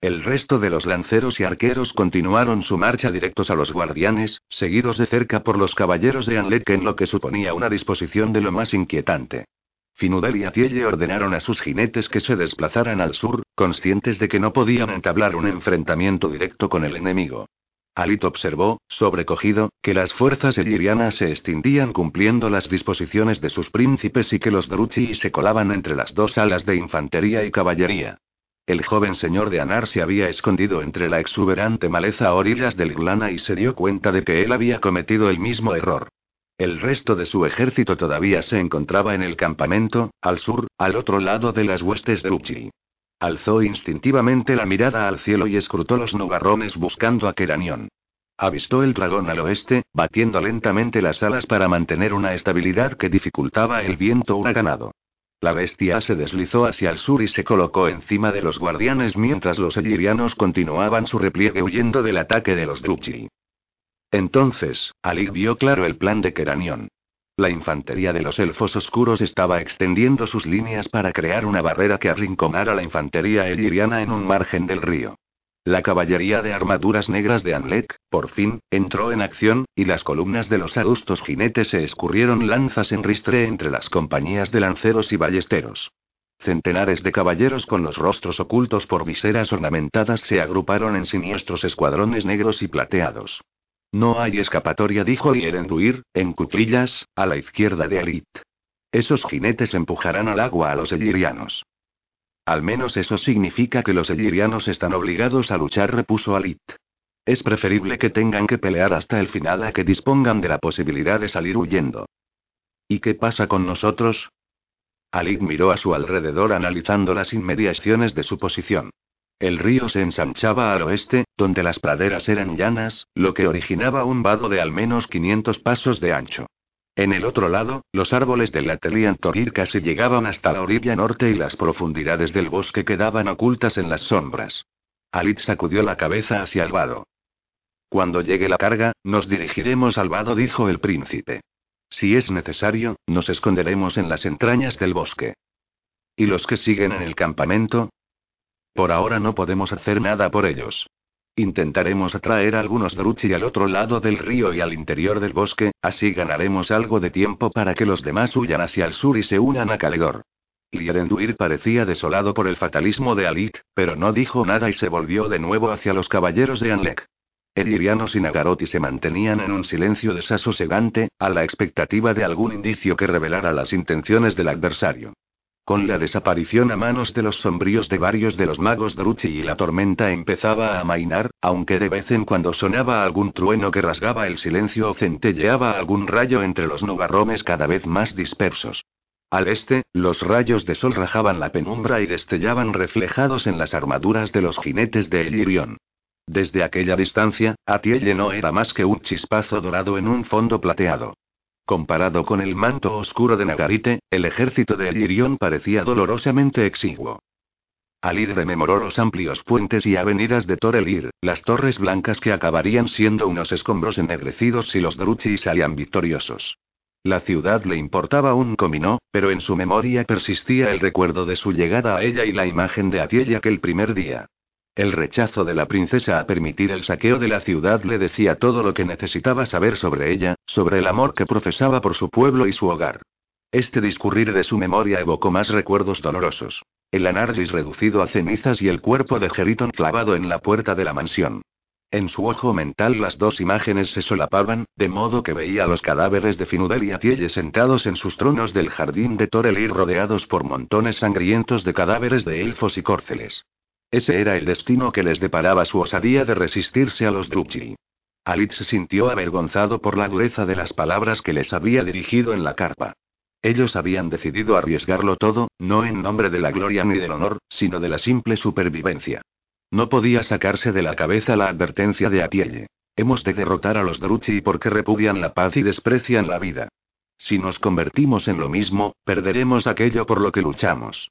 El resto de los lanceros y arqueros continuaron su marcha directos a los guardianes, seguidos de cerca por los caballeros de Anlek en lo que suponía una disposición de lo más inquietante. Finudel y Atielle ordenaron a sus jinetes que se desplazaran al sur, conscientes de que no podían entablar un enfrentamiento directo con el enemigo. Alit observó, sobrecogido, que las fuerzas elirianas se extendían cumpliendo las disposiciones de sus príncipes y que los Druchi se colaban entre las dos alas de infantería y caballería. El joven señor de Anar se había escondido entre la exuberante maleza a orillas del Glana y se dio cuenta de que él había cometido el mismo error. El resto de su ejército todavía se encontraba en el campamento, al sur, al otro lado de las huestes de Uchi. Alzó instintivamente la mirada al cielo y escrutó los nubarrones buscando a Keranion. Avistó el dragón al oeste, batiendo lentamente las alas para mantener una estabilidad que dificultaba el viento huraganado. La bestia se deslizó hacia el sur y se colocó encima de los guardianes mientras los elirianos continuaban su repliegue huyendo del ataque de los Druchi. Entonces, Ali vio claro el plan de Keranion. La infantería de los elfos oscuros estaba extendiendo sus líneas para crear una barrera que arrinconara la infantería eliriana en un margen del río. La caballería de armaduras negras de Anlek, por fin, entró en acción, y las columnas de los adustos jinetes se escurrieron lanzas en ristre entre las compañías de lanceros y ballesteros. Centenares de caballeros con los rostros ocultos por viseras ornamentadas se agruparon en siniestros escuadrones negros y plateados. No hay escapatoria, dijo Lierenduir, en cuclillas, a la izquierda de Alit. Esos jinetes empujarán al agua a los elirianos. Al menos eso significa que los elirianos están obligados a luchar, repuso Alit. Es preferible que tengan que pelear hasta el final a que dispongan de la posibilidad de salir huyendo. ¿Y qué pasa con nosotros? Alit miró a su alrededor analizando las inmediaciones de su posición. El río se ensanchaba al oeste, donde las praderas eran llanas, lo que originaba un vado de al menos 500 pasos de ancho. En el otro lado, los árboles del Atelian Torir casi llegaban hasta la orilla norte y las profundidades del bosque quedaban ocultas en las sombras. Alit sacudió la cabeza hacia el vado. Cuando llegue la carga, nos dirigiremos al vado, dijo el príncipe. Si es necesario, nos esconderemos en las entrañas del bosque. ¿Y los que siguen en el campamento? Por ahora no podemos hacer nada por ellos. Intentaremos atraer a algunos Druchi al otro lado del río y al interior del bosque, así ganaremos algo de tiempo para que los demás huyan hacia el sur y se unan a Caledor. Lierenduir parecía desolado por el fatalismo de Alit, pero no dijo nada y se volvió de nuevo hacia los caballeros de Anlek. Elirianos y Nagaroti se mantenían en un silencio desasosegante, a la expectativa de algún indicio que revelara las intenciones del adversario. Con la desaparición a manos de los sombríos de varios de los magos Druchi y la tormenta empezaba a amainar, aunque de vez en cuando sonaba algún trueno que rasgaba el silencio o centelleaba algún rayo entre los nubarromes cada vez más dispersos. Al este, los rayos de sol rajaban la penumbra y destellaban reflejados en las armaduras de los jinetes de Elirion. Desde aquella distancia, Atielle no era más que un chispazo dorado en un fondo plateado. Comparado con el manto oscuro de Nagarite, el ejército de Elirion parecía dolorosamente exiguo. Alir rememoró los amplios puentes y avenidas de Torelir, las torres blancas que acabarían siendo unos escombros ennegrecidos si los Druchi salían victoriosos. La ciudad le importaba un comino, pero en su memoria persistía el recuerdo de su llegada a ella y la imagen de aquel primer día. El rechazo de la princesa a permitir el saqueo de la ciudad le decía todo lo que necesitaba saber sobre ella, sobre el amor que profesaba por su pueblo y su hogar. Este discurrir de su memoria evocó más recuerdos dolorosos. El Anargis reducido a cenizas y el cuerpo de Geriton clavado en la puerta de la mansión. En su ojo mental las dos imágenes se solapaban, de modo que veía los cadáveres de Finudel y Atielle sentados en sus tronos del jardín de Torelir rodeados por montones sangrientos de cadáveres de elfos y córceles. Ese era el destino que les deparaba su osadía de resistirse a los Druchi. Alit se sintió avergonzado por la dureza de las palabras que les había dirigido en la carpa. Ellos habían decidido arriesgarlo todo, no en nombre de la gloria ni del honor, sino de la simple supervivencia. No podía sacarse de la cabeza la advertencia de Atielle. Hemos de derrotar a los Druchi porque repudian la paz y desprecian la vida. Si nos convertimos en lo mismo, perderemos aquello por lo que luchamos.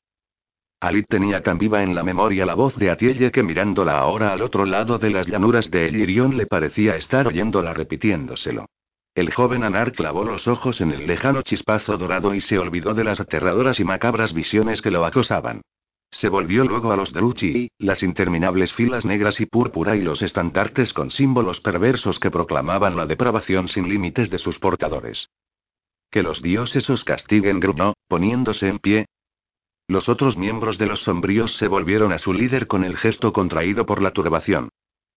Alit tenía tan viva en la memoria la voz de Atielle que mirándola ahora al otro lado de las llanuras de Elirion le parecía estar oyéndola repitiéndoselo. El joven Anar clavó los ojos en el lejano chispazo dorado y se olvidó de las aterradoras y macabras visiones que lo acosaban. Se volvió luego a los Druchi, las interminables filas negras y púrpura y los estandartes con símbolos perversos que proclamaban la depravación sin límites de sus portadores. Que los dioses os castiguen, grunó, poniéndose en pie, los otros miembros de los sombríos se volvieron a su líder con el gesto contraído por la turbación.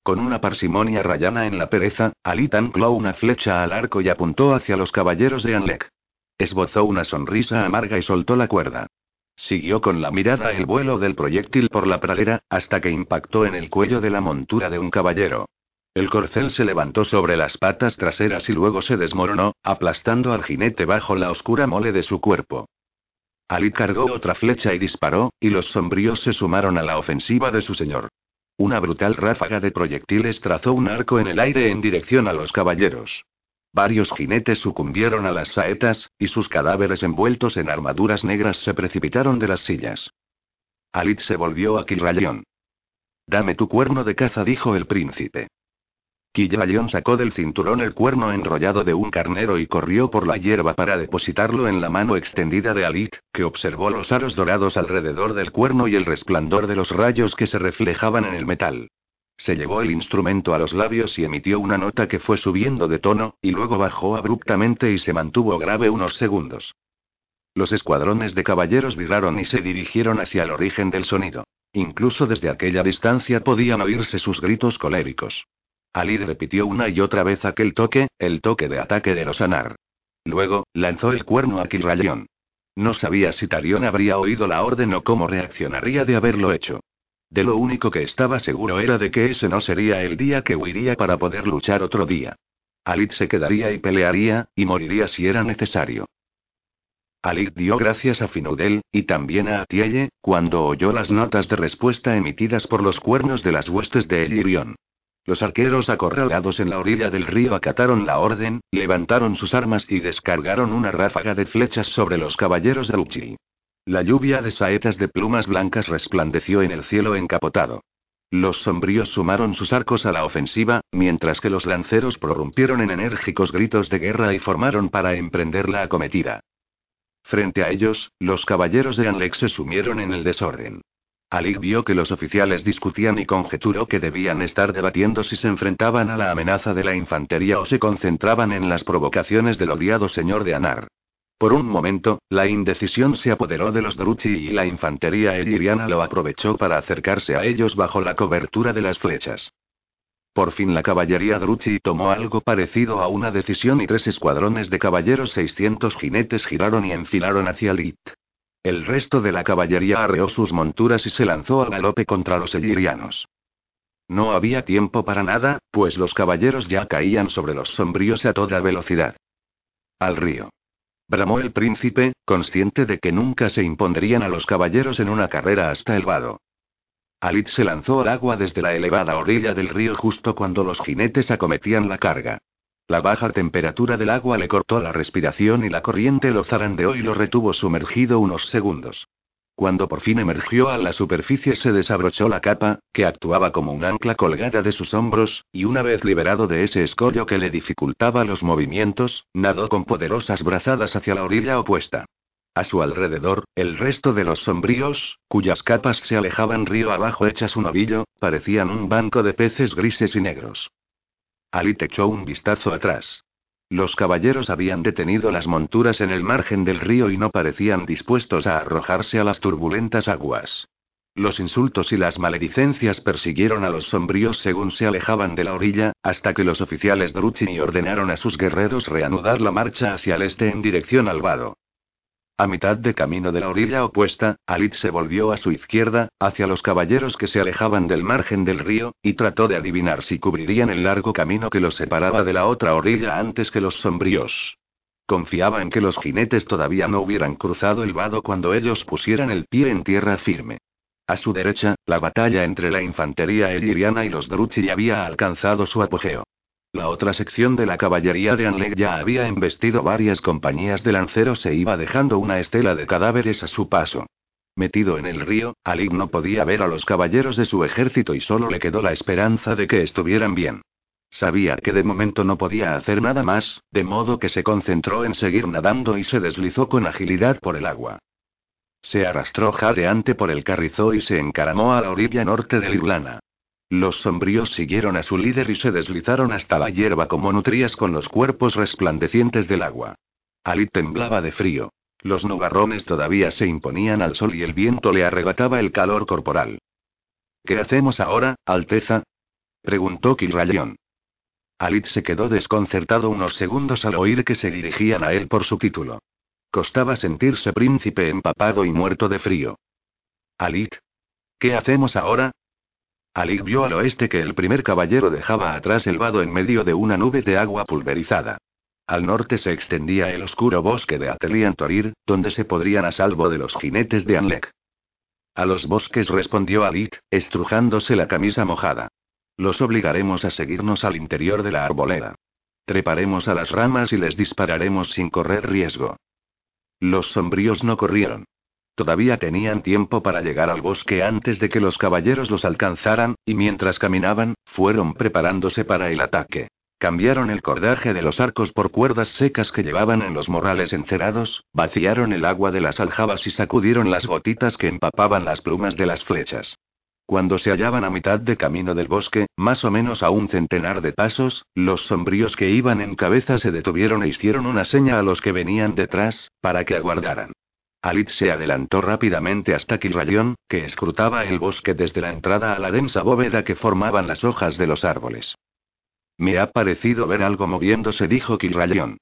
Con una parsimonia rayana en la pereza, Alit ancló una flecha al arco y apuntó hacia los caballeros de Anlek. Esbozó una sonrisa amarga y soltó la cuerda. Siguió con la mirada el vuelo del proyectil por la pradera, hasta que impactó en el cuello de la montura de un caballero. El corcel se levantó sobre las patas traseras y luego se desmoronó, aplastando al jinete bajo la oscura mole de su cuerpo. Ali cargó otra flecha y disparó, y los sombríos se sumaron a la ofensiva de su señor. Una brutal ráfaga de proyectiles trazó un arco en el aire en dirección a los caballeros. Varios jinetes sucumbieron a las saetas, y sus cadáveres envueltos en armaduras negras se precipitaron de las sillas. Alit se volvió a Kilrayon. Dame tu cuerno de caza, dijo el príncipe. Killayón sacó del cinturón el cuerno enrollado de un carnero y corrió por la hierba para depositarlo en la mano extendida de Alit, que observó los aros dorados alrededor del cuerno y el resplandor de los rayos que se reflejaban en el metal. Se llevó el instrumento a los labios y emitió una nota que fue subiendo de tono, y luego bajó abruptamente y se mantuvo grave unos segundos. Los escuadrones de caballeros viraron y se dirigieron hacia el origen del sonido. Incluso desde aquella distancia podían oírse sus gritos coléricos. Ali repitió una y otra vez aquel toque, el toque de ataque de los Anar. Luego, lanzó el cuerno a Kilrayón. No sabía si Tarion habría oído la orden o cómo reaccionaría de haberlo hecho. De lo único que estaba seguro era de que ese no sería el día que huiría para poder luchar otro día. Alit se quedaría y pelearía, y moriría si era necesario. Alit dio gracias a Finudel, y también a Atielle, cuando oyó las notas de respuesta emitidas por los cuernos de las huestes de Elirion. Los arqueros acorralados en la orilla del río acataron la orden, levantaron sus armas y descargaron una ráfaga de flechas sobre los caballeros de Uchi. La lluvia de saetas de plumas blancas resplandeció en el cielo encapotado. Los sombríos sumaron sus arcos a la ofensiva, mientras que los lanceros prorrumpieron en enérgicos gritos de guerra y formaron para emprender la acometida. Frente a ellos, los caballeros de Anlex se sumieron en el desorden. Ali vio que los oficiales discutían y conjeturó que debían estar debatiendo si se enfrentaban a la amenaza de la infantería o se concentraban en las provocaciones del odiado señor de Anar. Por un momento, la indecisión se apoderó de los Druchi y la infantería eliriana lo aprovechó para acercarse a ellos bajo la cobertura de las flechas. Por fin la caballería Druchi tomó algo parecido a una decisión y tres escuadrones de caballeros 600 jinetes giraron y enfilaron hacia Lit. El resto de la caballería arreó sus monturas y se lanzó al galope contra los elirianos. No había tiempo para nada, pues los caballeros ya caían sobre los sombríos a toda velocidad. Al río. Bramó el príncipe, consciente de que nunca se impondrían a los caballeros en una carrera hasta el vado. Alit se lanzó al agua desde la elevada orilla del río justo cuando los jinetes acometían la carga. La baja temperatura del agua le cortó la respiración y la corriente lo zarandeó y lo retuvo sumergido unos segundos. Cuando por fin emergió a la superficie se desabrochó la capa, que actuaba como un ancla colgada de sus hombros, y una vez liberado de ese escollo que le dificultaba los movimientos, nadó con poderosas brazadas hacia la orilla opuesta. A su alrededor, el resto de los sombríos, cuyas capas se alejaban río abajo hechas un ovillo, parecían un banco de peces grises y negros. Alit echó un vistazo atrás. Los caballeros habían detenido las monturas en el margen del río y no parecían dispuestos a arrojarse a las turbulentas aguas. Los insultos y las maledicencias persiguieron a los sombríos según se alejaban de la orilla, hasta que los oficiales Druchini ordenaron a sus guerreros reanudar la marcha hacia el este en dirección al vado. A mitad de camino de la orilla opuesta, Alit se volvió a su izquierda, hacia los caballeros que se alejaban del margen del río, y trató de adivinar si cubrirían el largo camino que los separaba de la otra orilla antes que los sombríos. Confiaba en que los jinetes todavía no hubieran cruzado el vado cuando ellos pusieran el pie en tierra firme. A su derecha, la batalla entre la infantería eliriana y los Druchi había alcanzado su apogeo. La otra sección de la caballería de Anleg ya había embestido varias compañías de lanceros e iba dejando una estela de cadáveres a su paso. Metido en el río, Alig no podía ver a los caballeros de su ejército y solo le quedó la esperanza de que estuvieran bien. Sabía que de momento no podía hacer nada más, de modo que se concentró en seguir nadando y se deslizó con agilidad por el agua. Se arrastró jadeante por el carrizo y se encaramó a la orilla norte del Irlana. Los sombríos siguieron a su líder y se deslizaron hasta la hierba como nutrías con los cuerpos resplandecientes del agua. Ali temblaba de frío. Los nubarrones todavía se imponían al sol y el viento le arrebataba el calor corporal. ¿Qué hacemos ahora, Alteza? preguntó Kilrayon. Alit se quedó desconcertado unos segundos al oír que se dirigían a él por su título. Costaba sentirse príncipe empapado y muerto de frío. Alit. ¿Qué hacemos ahora? Alik vio al oeste que el primer caballero dejaba atrás el vado en medio de una nube de agua pulverizada. Al norte se extendía el oscuro bosque de Atelian Torir, donde se podrían a salvo de los jinetes de Anlek. A los bosques respondió Alit, estrujándose la camisa mojada. Los obligaremos a seguirnos al interior de la arboleda. Treparemos a las ramas y les dispararemos sin correr riesgo. Los sombríos no corrieron. Todavía tenían tiempo para llegar al bosque antes de que los caballeros los alcanzaran, y mientras caminaban, fueron preparándose para el ataque. Cambiaron el cordaje de los arcos por cuerdas secas que llevaban en los morrales encerados, vaciaron el agua de las aljabas y sacudieron las gotitas que empapaban las plumas de las flechas. Cuando se hallaban a mitad de camino del bosque, más o menos a un centenar de pasos, los sombríos que iban en cabeza se detuvieron e hicieron una seña a los que venían detrás, para que aguardaran. Alit se adelantó rápidamente hasta Kilrayón, que escrutaba el bosque desde la entrada a la densa bóveda que formaban las hojas de los árboles. Me ha parecido ver algo moviéndose, dijo Kilrayón.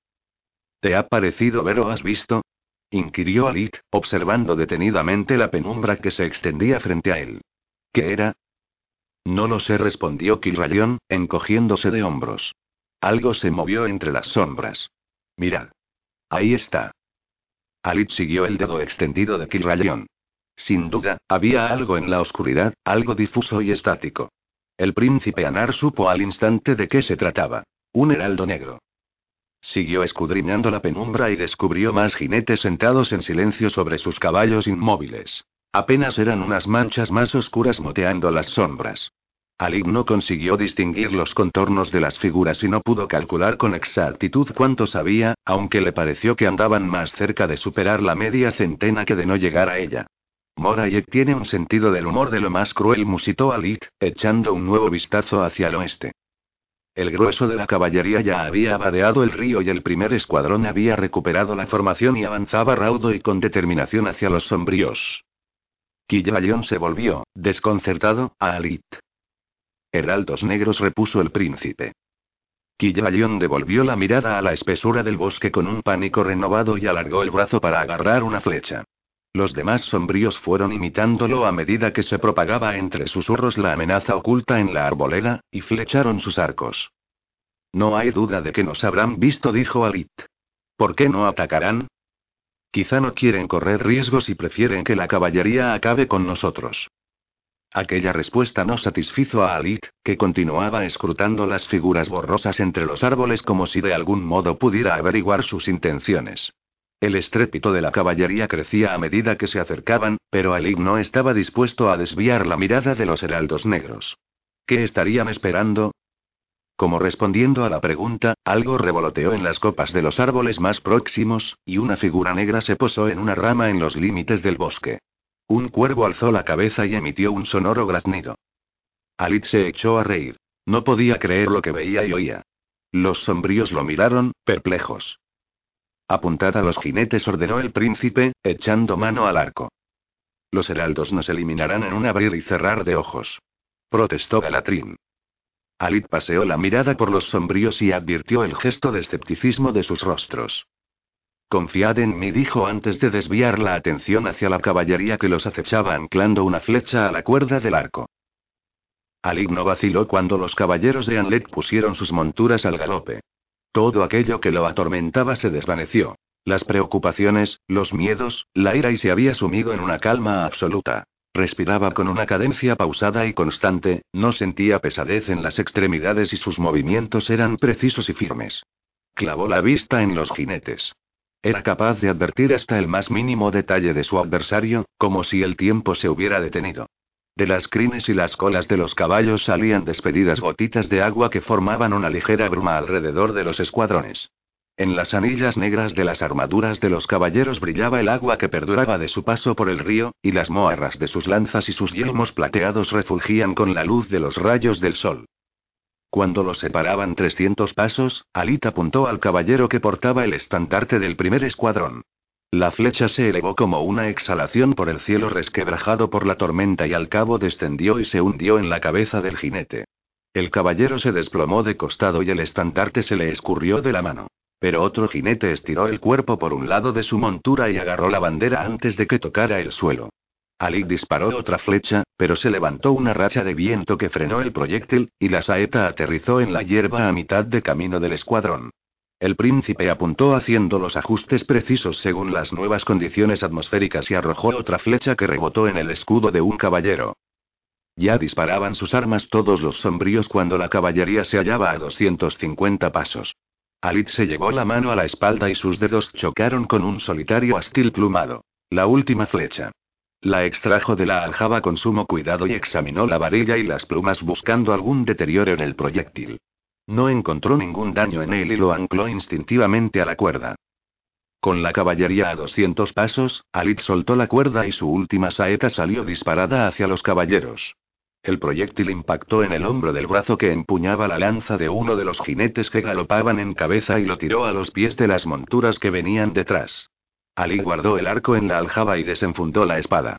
¿Te ha parecido ver o has visto? inquirió Alit, observando detenidamente la penumbra que se extendía frente a él. ¿Qué era? No lo sé, respondió Kilrayón, encogiéndose de hombros. Algo se movió entre las sombras. Mirad. Ahí está. Alit siguió el dedo extendido de Kilrayon. Sin duda, había algo en la oscuridad, algo difuso y estático. El príncipe Anar supo al instante de qué se trataba. Un heraldo negro. Siguió escudriñando la penumbra y descubrió más jinetes sentados en silencio sobre sus caballos inmóviles. Apenas eran unas manchas más oscuras moteando las sombras. Alig no consiguió distinguir los contornos de las figuras y no pudo calcular con exactitud cuántos había, aunque le pareció que andaban más cerca de superar la media centena que de no llegar a ella. Morayek tiene un sentido del humor de lo más cruel, musitó Alit, echando un nuevo vistazo hacia el oeste. El grueso de la caballería ya había vadeado el río y el primer escuadrón había recuperado la formación y avanzaba raudo y con determinación hacia los sombríos. Quillayón se volvió, desconcertado, a Alit. Heraldos negros repuso el príncipe. Quillayón devolvió la mirada a la espesura del bosque con un pánico renovado y alargó el brazo para agarrar una flecha. Los demás sombríos fueron imitándolo a medida que se propagaba entre susurros la amenaza oculta en la arboleda, y flecharon sus arcos. No hay duda de que nos habrán visto, dijo Alit. ¿Por qué no atacarán? Quizá no quieren correr riesgos y prefieren que la caballería acabe con nosotros. Aquella respuesta no satisfizo a Alit, que continuaba escrutando las figuras borrosas entre los árboles como si de algún modo pudiera averiguar sus intenciones. El estrépito de la caballería crecía a medida que se acercaban, pero Alit no estaba dispuesto a desviar la mirada de los heraldos negros. ¿Qué estarían esperando? Como respondiendo a la pregunta, algo revoloteó en las copas de los árboles más próximos, y una figura negra se posó en una rama en los límites del bosque. Un cuervo alzó la cabeza y emitió un sonoro graznido. Alit se echó a reír. No podía creer lo que veía y oía. Los sombríos lo miraron, perplejos. Apuntad a los jinetes, ordenó el príncipe, echando mano al arco. Los heraldos nos eliminarán en un abrir y cerrar de ojos. Protestó Galatrín. Alit paseó la mirada por los sombríos y advirtió el gesto de escepticismo de sus rostros. Confiad en mí, dijo antes de desviar la atención hacia la caballería que los acechaba anclando una flecha a la cuerda del arco. Alig no vaciló cuando los caballeros de Anlet pusieron sus monturas al galope. Todo aquello que lo atormentaba se desvaneció. Las preocupaciones, los miedos, la ira y se había sumido en una calma absoluta. Respiraba con una cadencia pausada y constante, no sentía pesadez en las extremidades y sus movimientos eran precisos y firmes. Clavó la vista en los jinetes. Era capaz de advertir hasta el más mínimo detalle de su adversario, como si el tiempo se hubiera detenido. De las crines y las colas de los caballos salían despedidas gotitas de agua que formaban una ligera bruma alrededor de los escuadrones. En las anillas negras de las armaduras de los caballeros brillaba el agua que perduraba de su paso por el río, y las moarras de sus lanzas y sus yelmos plateados refulgían con la luz de los rayos del sol. Cuando los separaban 300 pasos, Alit apuntó al caballero que portaba el estandarte del primer escuadrón. La flecha se elevó como una exhalación por el cielo resquebrajado por la tormenta y al cabo descendió y se hundió en la cabeza del jinete. El caballero se desplomó de costado y el estandarte se le escurrió de la mano. Pero otro jinete estiró el cuerpo por un lado de su montura y agarró la bandera antes de que tocara el suelo. Ali disparó otra flecha, pero se levantó una racha de viento que frenó el proyectil, y la saeta aterrizó en la hierba a mitad de camino del escuadrón. El príncipe apuntó haciendo los ajustes precisos según las nuevas condiciones atmosféricas y arrojó otra flecha que rebotó en el escudo de un caballero. Ya disparaban sus armas todos los sombríos cuando la caballería se hallaba a 250 pasos. Alit se llevó la mano a la espalda y sus dedos chocaron con un solitario astil plumado. La última flecha. La extrajo de la aljaba con sumo cuidado y examinó la varilla y las plumas buscando algún deterioro en el proyectil. No encontró ningún daño en él y lo ancló instintivamente a la cuerda. Con la caballería a 200 pasos, Alit soltó la cuerda y su última saeta salió disparada hacia los caballeros. El proyectil impactó en el hombro del brazo que empuñaba la lanza de uno de los jinetes que galopaban en cabeza y lo tiró a los pies de las monturas que venían detrás. Ali guardó el arco en la aljaba y desenfundó la espada.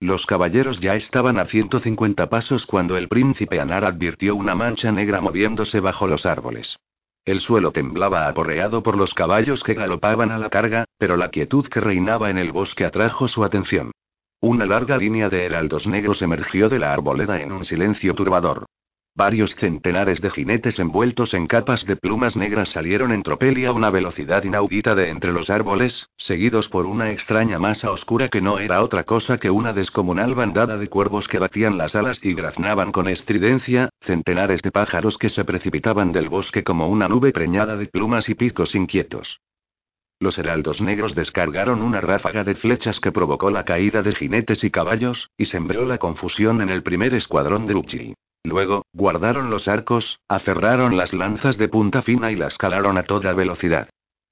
Los caballeros ya estaban a 150 pasos cuando el príncipe Anar advirtió una mancha negra moviéndose bajo los árboles. El suelo temblaba aporreado por los caballos que galopaban a la carga, pero la quietud que reinaba en el bosque atrajo su atención. Una larga línea de heraldos negros emergió de la arboleda en un silencio turbador. Varios centenares de jinetes envueltos en capas de plumas negras salieron en tropel y a una velocidad inaudita de entre los árboles, seguidos por una extraña masa oscura que no era otra cosa que una descomunal bandada de cuervos que batían las alas y graznaban con estridencia, centenares de pájaros que se precipitaban del bosque como una nube preñada de plumas y picos inquietos. Los heraldos negros descargaron una ráfaga de flechas que provocó la caída de jinetes y caballos, y sembró la confusión en el primer escuadrón de Uchi. Luego, guardaron los arcos, aferraron las lanzas de punta fina y las calaron a toda velocidad.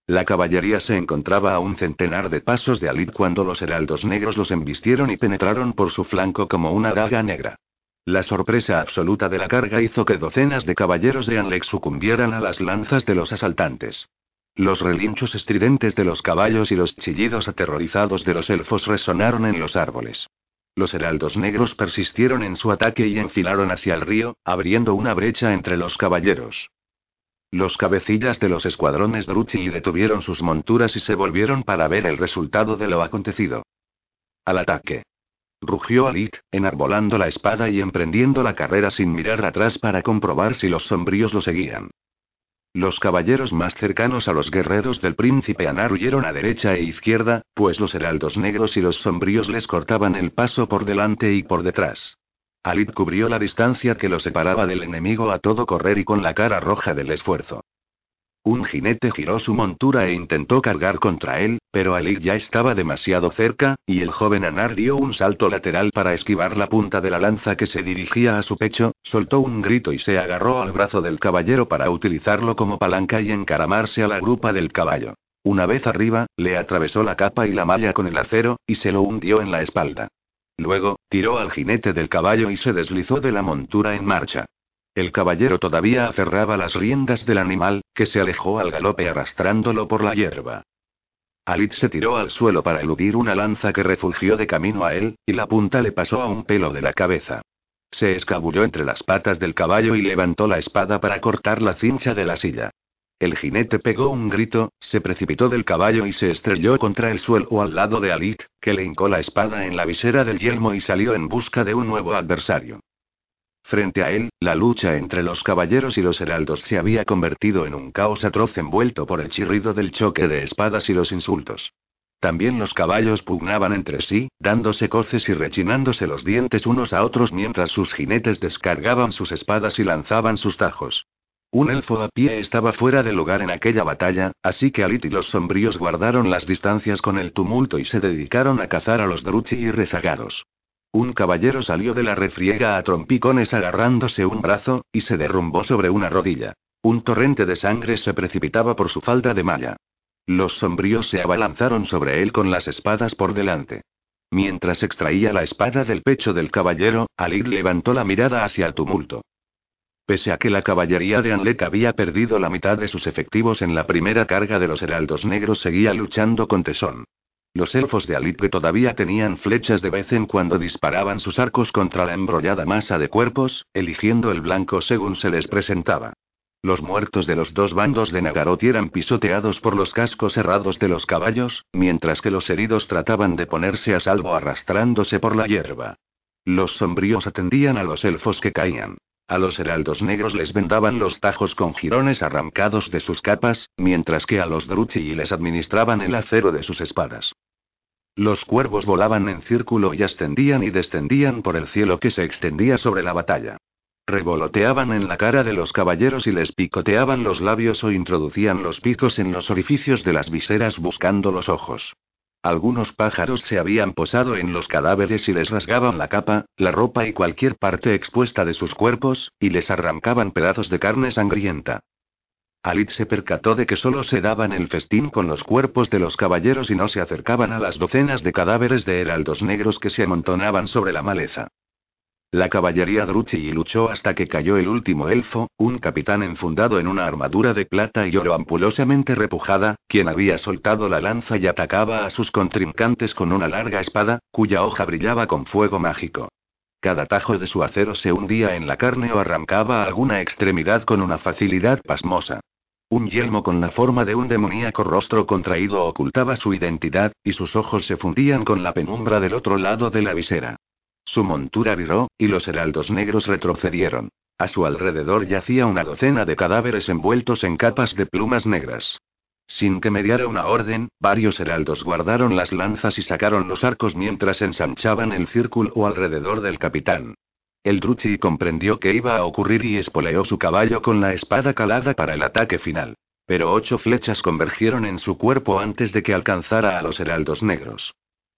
La caballería se encontraba a un centenar de pasos de Alid cuando los heraldos negros los embistieron y penetraron por su flanco como una daga negra. La sorpresa absoluta de la carga hizo que docenas de caballeros de Anlex sucumbieran a las lanzas de los asaltantes. Los relinchos estridentes de los caballos y los chillidos aterrorizados de los elfos resonaron en los árboles. Los heraldos negros persistieron en su ataque y enfilaron hacia el río, abriendo una brecha entre los caballeros. Los cabecillas de los escuadrones Druchi detuvieron sus monturas y se volvieron para ver el resultado de lo acontecido. Al ataque. Rugió Alit, enarbolando la espada y emprendiendo la carrera sin mirar atrás para comprobar si los sombríos lo seguían. Los caballeros más cercanos a los guerreros del príncipe Anar huyeron a derecha e izquierda, pues los heraldos negros y los sombríos les cortaban el paso por delante y por detrás. Alid cubrió la distancia que lo separaba del enemigo a todo correr y con la cara roja del esfuerzo. Un jinete giró su montura e intentó cargar contra él, pero Ali ya estaba demasiado cerca, y el joven Anar dio un salto lateral para esquivar la punta de la lanza que se dirigía a su pecho, soltó un grito y se agarró al brazo del caballero para utilizarlo como palanca y encaramarse a la grupa del caballo. Una vez arriba, le atravesó la capa y la malla con el acero, y se lo hundió en la espalda. Luego, tiró al jinete del caballo y se deslizó de la montura en marcha. El caballero todavía aferraba las riendas del animal, que se alejó al galope arrastrándolo por la hierba. Alit se tiró al suelo para eludir una lanza que refugió de camino a él, y la punta le pasó a un pelo de la cabeza. Se escabulló entre las patas del caballo y levantó la espada para cortar la cincha de la silla. El jinete pegó un grito, se precipitó del caballo y se estrelló contra el suelo al lado de Alit, que le hincó la espada en la visera del yelmo y salió en busca de un nuevo adversario. Frente a él, la lucha entre los caballeros y los heraldos se había convertido en un caos atroz envuelto por el chirrido del choque de espadas y los insultos. También los caballos pugnaban entre sí, dándose coces y rechinándose los dientes unos a otros mientras sus jinetes descargaban sus espadas y lanzaban sus tajos. Un elfo a pie estaba fuera de lugar en aquella batalla, así que Alit y los sombríos guardaron las distancias con el tumulto y se dedicaron a cazar a los druchi y rezagados. Un caballero salió de la refriega a trompicones agarrándose un brazo, y se derrumbó sobre una rodilla. Un torrente de sangre se precipitaba por su falda de malla. Los sombríos se abalanzaron sobre él con las espadas por delante. Mientras extraía la espada del pecho del caballero, Alid levantó la mirada hacia el tumulto. Pese a que la caballería de Anlek había perdido la mitad de sus efectivos en la primera carga de los heraldos negros, seguía luchando con tesón. Los elfos de Alitre todavía tenían flechas de vez en cuando disparaban sus arcos contra la embrollada masa de cuerpos, eligiendo el blanco según se les presentaba. Los muertos de los dos bandos de Nagarot eran pisoteados por los cascos cerrados de los caballos, mientras que los heridos trataban de ponerse a salvo arrastrándose por la hierba. Los sombríos atendían a los elfos que caían. A los heraldos negros les vendaban los tajos con jirones arrancados de sus capas, mientras que a los druchi les administraban el acero de sus espadas. Los cuervos volaban en círculo y ascendían y descendían por el cielo que se extendía sobre la batalla. Revoloteaban en la cara de los caballeros y les picoteaban los labios o introducían los picos en los orificios de las viseras buscando los ojos. Algunos pájaros se habían posado en los cadáveres y les rasgaban la capa, la ropa y cualquier parte expuesta de sus cuerpos, y les arrancaban pedazos de carne sangrienta. Alit se percató de que solo se daban el festín con los cuerpos de los caballeros y no se acercaban a las docenas de cadáveres de heraldos negros que se amontonaban sobre la maleza. La caballería Druchi luchó hasta que cayó el último elfo, un capitán enfundado en una armadura de plata y oro ampulosamente repujada, quien había soltado la lanza y atacaba a sus contrincantes con una larga espada, cuya hoja brillaba con fuego mágico. Cada tajo de su acero se hundía en la carne o arrancaba alguna extremidad con una facilidad pasmosa. Un yelmo con la forma de un demoníaco rostro contraído ocultaba su identidad, y sus ojos se fundían con la penumbra del otro lado de la visera. Su montura viró, y los heraldos negros retrocedieron. A su alrededor yacía una docena de cadáveres envueltos en capas de plumas negras. Sin que mediara una orden, varios heraldos guardaron las lanzas y sacaron los arcos mientras ensanchaban el círculo alrededor del capitán. El Druchi comprendió que iba a ocurrir y espoleó su caballo con la espada calada para el ataque final. Pero ocho flechas convergieron en su cuerpo antes de que alcanzara a los heraldos negros.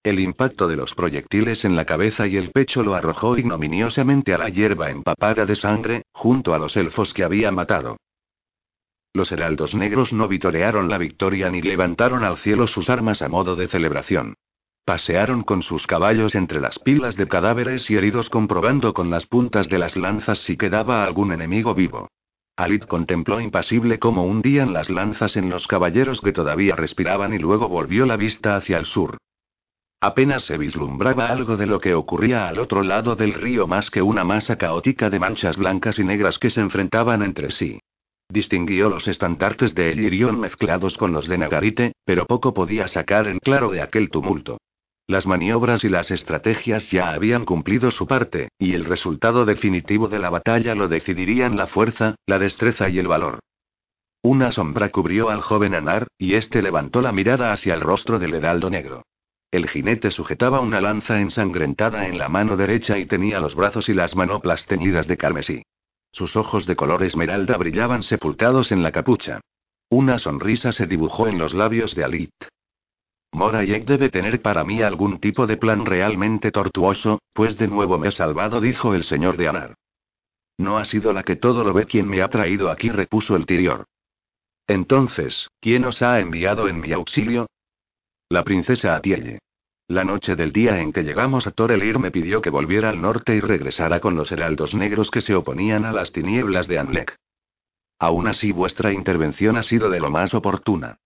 El impacto de los proyectiles en la cabeza y el pecho lo arrojó ignominiosamente a la hierba empapada de sangre, junto a los elfos que había matado. Los heraldos negros no vitorearon la victoria ni levantaron al cielo sus armas a modo de celebración. Pasearon con sus caballos entre las pilas de cadáveres y heridos comprobando con las puntas de las lanzas si quedaba algún enemigo vivo. Alit contempló impasible cómo hundían las lanzas en los caballeros que todavía respiraban y luego volvió la vista hacia el sur. Apenas se vislumbraba algo de lo que ocurría al otro lado del río más que una masa caótica de manchas blancas y negras que se enfrentaban entre sí. Distinguió los estandartes de Elirion mezclados con los de Nagarite, pero poco podía sacar en claro de aquel tumulto. Las maniobras y las estrategias ya habían cumplido su parte, y el resultado definitivo de la batalla lo decidirían la fuerza, la destreza y el valor. Una sombra cubrió al joven Anar, y éste levantó la mirada hacia el rostro del heraldo negro. El jinete sujetaba una lanza ensangrentada en la mano derecha y tenía los brazos y las manoplas teñidas de carmesí. Sus ojos de color esmeralda brillaban sepultados en la capucha. Una sonrisa se dibujó en los labios de Alit. Morayek debe tener para mí algún tipo de plan realmente tortuoso, pues de nuevo me ha salvado, dijo el señor de Anar. No ha sido la que todo lo ve quien me ha traído aquí, repuso el Tirior. Entonces, ¿quién os ha enviado en mi auxilio? La princesa Atielle. La noche del día en que llegamos a Torelir me pidió que volviera al norte y regresara con los heraldos negros que se oponían a las tinieblas de Anlek. Aún así vuestra intervención ha sido de lo más oportuna.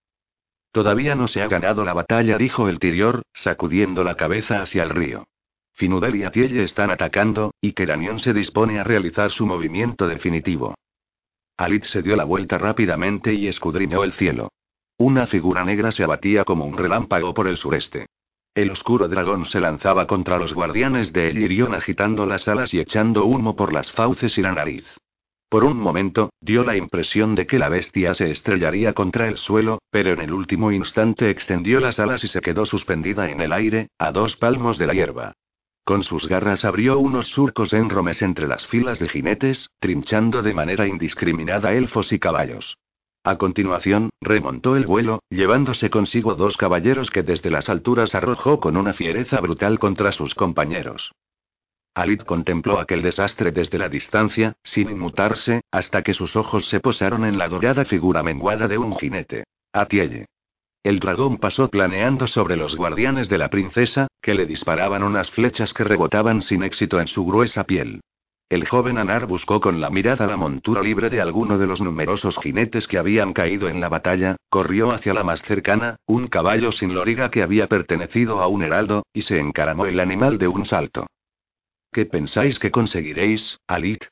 Todavía no se ha ganado la batalla, dijo el Tirior, sacudiendo la cabeza hacia el río. Finudel y Atielle están atacando, y Keranion se dispone a realizar su movimiento definitivo. Alit se dio la vuelta rápidamente y escudriñó el cielo. Una figura negra se abatía como un relámpago por el sureste. El oscuro dragón se lanzaba contra los guardianes de Elirion agitando las alas y echando humo por las fauces y la nariz. Por un momento, dio la impresión de que la bestia se estrellaría contra el suelo, pero en el último instante extendió las alas y se quedó suspendida en el aire, a dos palmos de la hierba. Con sus garras abrió unos surcos enromes entre las filas de jinetes, trinchando de manera indiscriminada elfos y caballos. A continuación, remontó el vuelo, llevándose consigo dos caballeros que desde las alturas arrojó con una fiereza brutal contra sus compañeros. Alit contempló aquel desastre desde la distancia, sin inmutarse, hasta que sus ojos se posaron en la dorada figura menguada de un jinete. Atielle. El dragón pasó planeando sobre los guardianes de la princesa, que le disparaban unas flechas que rebotaban sin éxito en su gruesa piel. El joven Anar buscó con la mirada la montura libre de alguno de los numerosos jinetes que habían caído en la batalla, corrió hacia la más cercana, un caballo sin loriga que había pertenecido a un heraldo, y se encaramó el animal de un salto. ¿Qué pensáis que conseguiréis, Alit?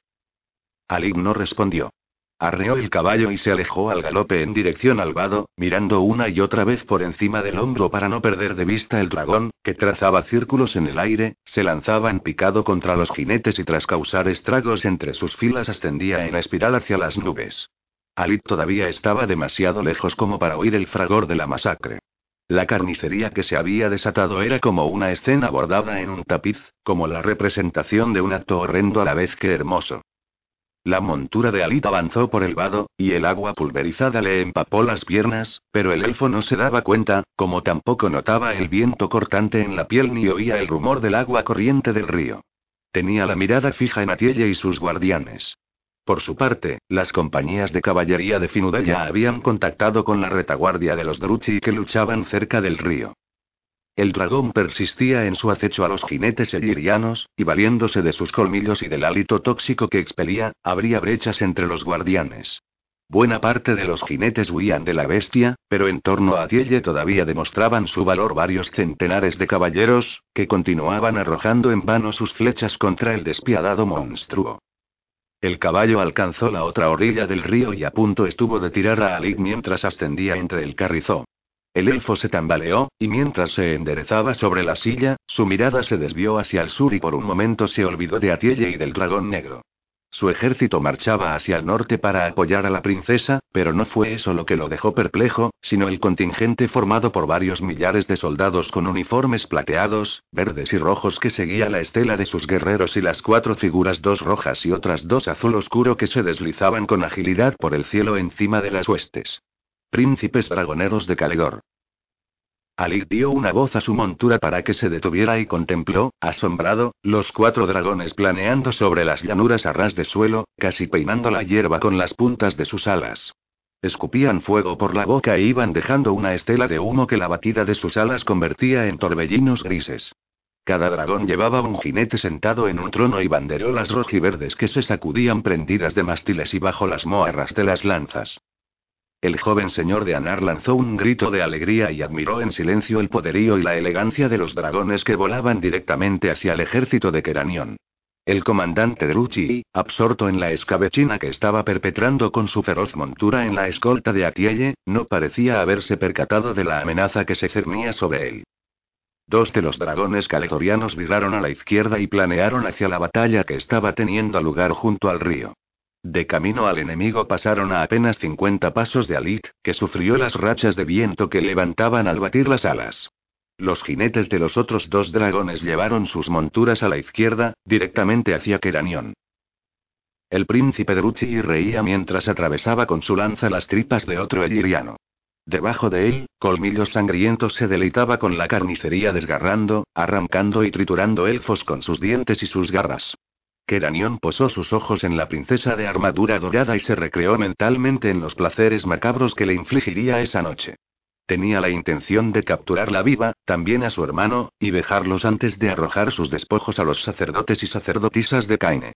Alit no respondió. Arreó el caballo y se alejó al galope en dirección al vado, mirando una y otra vez por encima del hombro para no perder de vista el dragón, que trazaba círculos en el aire, se lanzaba en picado contra los jinetes y tras causar estragos entre sus filas ascendía en espiral hacia las nubes. Alit todavía estaba demasiado lejos como para oír el fragor de la masacre. La carnicería que se había desatado era como una escena bordada en un tapiz, como la representación de un acto horrendo a la vez que hermoso. La montura de Alit avanzó por el vado, y el agua pulverizada le empapó las piernas, pero el elfo no se daba cuenta, como tampoco notaba el viento cortante en la piel ni oía el rumor del agua corriente del río. Tenía la mirada fija en Atielle y sus guardianes. Por su parte, las compañías de caballería de Finuda ya habían contactado con la retaguardia de los Druchi que luchaban cerca del río. El dragón persistía en su acecho a los jinetes elirianos, y valiéndose de sus colmillos y del hálito tóxico que expelía, abría brechas entre los guardianes. Buena parte de los jinetes huían de la bestia, pero en torno a Tielle todavía demostraban su valor varios centenares de caballeros, que continuaban arrojando en vano sus flechas contra el despiadado monstruo. El caballo alcanzó la otra orilla del río y a punto estuvo de tirar a Alik mientras ascendía entre el carrizó. El elfo se tambaleó, y mientras se enderezaba sobre la silla, su mirada se desvió hacia el sur y por un momento se olvidó de Atielle y del dragón negro. Su ejército marchaba hacia el norte para apoyar a la princesa, pero no fue eso lo que lo dejó perplejo, sino el contingente formado por varios millares de soldados con uniformes plateados, verdes y rojos que seguía la estela de sus guerreros y las cuatro figuras dos rojas y otras dos azul oscuro que se deslizaban con agilidad por el cielo encima de las huestes. Príncipes dragoneros de Caledor. Ali dio una voz a su montura para que se detuviera y contempló, asombrado, los cuatro dragones planeando sobre las llanuras a ras de suelo, casi peinando la hierba con las puntas de sus alas. Escupían fuego por la boca e iban dejando una estela de humo que la batida de sus alas convertía en torbellinos grises. Cada dragón llevaba un jinete sentado en un trono y banderolas rojiverdes que se sacudían prendidas de mástiles y bajo las moarras de las lanzas. El joven señor de Anar lanzó un grito de alegría y admiró en silencio el poderío y la elegancia de los dragones que volaban directamente hacia el ejército de Keranion. El comandante Druchi, absorto en la escabechina que estaba perpetrando con su feroz montura en la escolta de Atielle, no parecía haberse percatado de la amenaza que se cernía sobre él. Dos de los dragones caledorianos viraron a la izquierda y planearon hacia la batalla que estaba teniendo lugar junto al río. De camino al enemigo pasaron a apenas 50 pasos de Alit, que sufrió las rachas de viento que levantaban al batir las alas. Los jinetes de los otros dos dragones llevaron sus monturas a la izquierda, directamente hacia Keranion. El príncipe Druchi reía mientras atravesaba con su lanza las tripas de otro eliriano. Debajo de él, Colmillos Sangrientos se deleitaba con la carnicería desgarrando, arrancando y triturando elfos con sus dientes y sus garras. Keranion posó sus ojos en la princesa de armadura dorada y se recreó mentalmente en los placeres macabros que le infligiría esa noche. Tenía la intención de capturarla viva, también a su hermano, y dejarlos antes de arrojar sus despojos a los sacerdotes y sacerdotisas de Caine.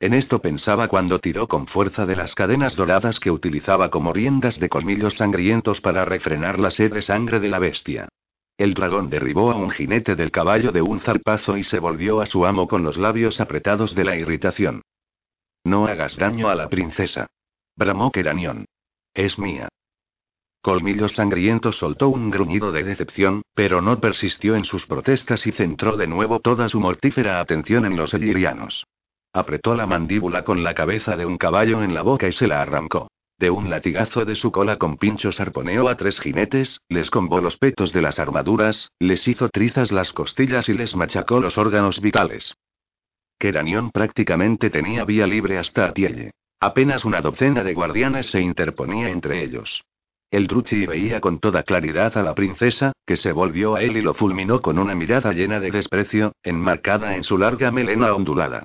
En esto pensaba cuando tiró con fuerza de las cadenas doradas que utilizaba como riendas de colmillos sangrientos para refrenar la sed de sangre de la bestia. El dragón derribó a un jinete del caballo de un zarpazo y se volvió a su amo con los labios apretados de la irritación. No hagas daño a la princesa. Bramó Keranion. Es mía. Colmillos Sangrientos soltó un gruñido de decepción, pero no persistió en sus protestas y centró de nuevo toda su mortífera atención en los elirianos. Apretó la mandíbula con la cabeza de un caballo en la boca y se la arrancó. De un latigazo de su cola con pinchos arponeó a tres jinetes, les combó los petos de las armaduras, les hizo trizas las costillas y les machacó los órganos vitales. Keranion prácticamente tenía vía libre hasta Atielle. Apenas una docena de guardianes se interponía entre ellos. El Druchi veía con toda claridad a la princesa, que se volvió a él y lo fulminó con una mirada llena de desprecio, enmarcada en su larga melena ondulada.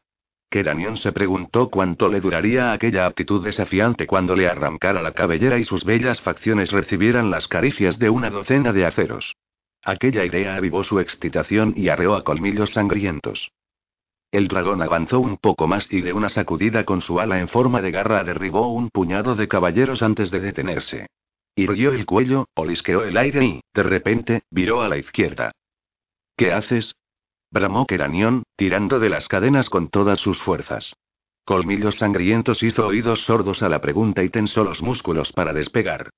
Keranion se preguntó cuánto le duraría aquella actitud desafiante cuando le arrancara la cabellera y sus bellas facciones recibieran las caricias de una docena de aceros. Aquella idea avivó su excitación y arreó a colmillos sangrientos. El dragón avanzó un poco más y de una sacudida con su ala en forma de garra derribó un puñado de caballeros antes de detenerse. Irguió el cuello, olisqueó el aire y, de repente, viró a la izquierda. ¿Qué haces? Bramó Keranion, tirando de las cadenas con todas sus fuerzas. Colmillos sangrientos hizo oídos sordos a la pregunta y tensó los músculos para despegar.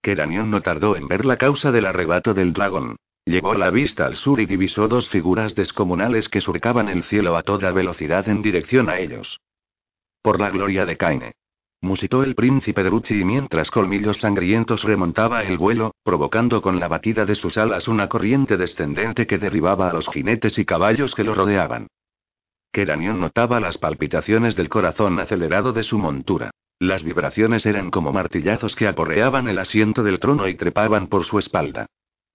Keranion no tardó en ver la causa del arrebato del dragón. Llevó la vista al sur y divisó dos figuras descomunales que surcaban el cielo a toda velocidad en dirección a ellos. Por la gloria de Kaine musitó el príncipe de Ruchi mientras colmillos sangrientos remontaba el vuelo, provocando con la batida de sus alas una corriente descendente que derribaba a los jinetes y caballos que lo rodeaban. Keranion notaba las palpitaciones del corazón acelerado de su montura. Las vibraciones eran como martillazos que aporreaban el asiento del trono y trepaban por su espalda.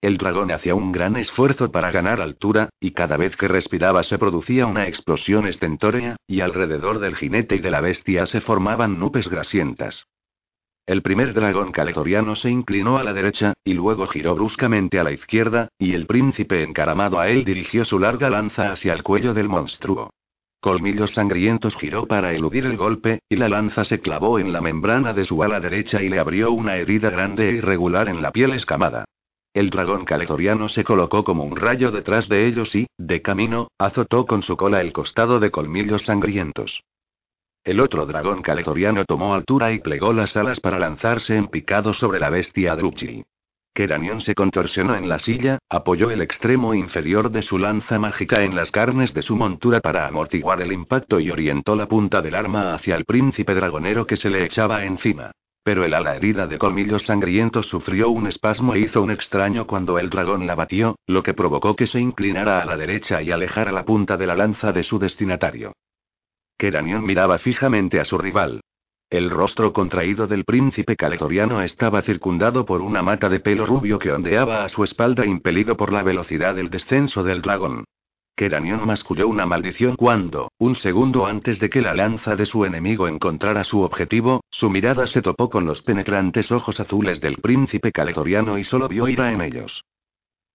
El dragón hacía un gran esfuerzo para ganar altura, y cada vez que respiraba se producía una explosión estentórea, y alrededor del jinete y de la bestia se formaban nubes grasientas. El primer dragón caletoriano se inclinó a la derecha, y luego giró bruscamente a la izquierda, y el príncipe encaramado a él dirigió su larga lanza hacia el cuello del monstruo. Colmillos sangrientos giró para eludir el golpe, y la lanza se clavó en la membrana de su ala derecha y le abrió una herida grande e irregular en la piel escamada. El dragón caletoriano se colocó como un rayo detrás de ellos y, de camino, azotó con su cola el costado de colmillos sangrientos. El otro dragón caletoriano tomó altura y plegó las alas para lanzarse en picado sobre la bestia Drupchi. Keranion se contorsionó en la silla, apoyó el extremo inferior de su lanza mágica en las carnes de su montura para amortiguar el impacto y orientó la punta del arma hacia el príncipe dragonero que se le echaba encima. Pero el ala herida de colmillos sangrientos sufrió un espasmo e hizo un extraño cuando el dragón la batió, lo que provocó que se inclinara a la derecha y alejara la punta de la lanza de su destinatario. Keranion miraba fijamente a su rival. El rostro contraído del príncipe caletoriano estaba circundado por una mata de pelo rubio que ondeaba a su espalda impelido por la velocidad del descenso del dragón. Keranion masculló una maldición cuando, un segundo antes de que la lanza de su enemigo encontrara su objetivo, su mirada se topó con los penetrantes ojos azules del príncipe caletoriano y solo vio ira en ellos.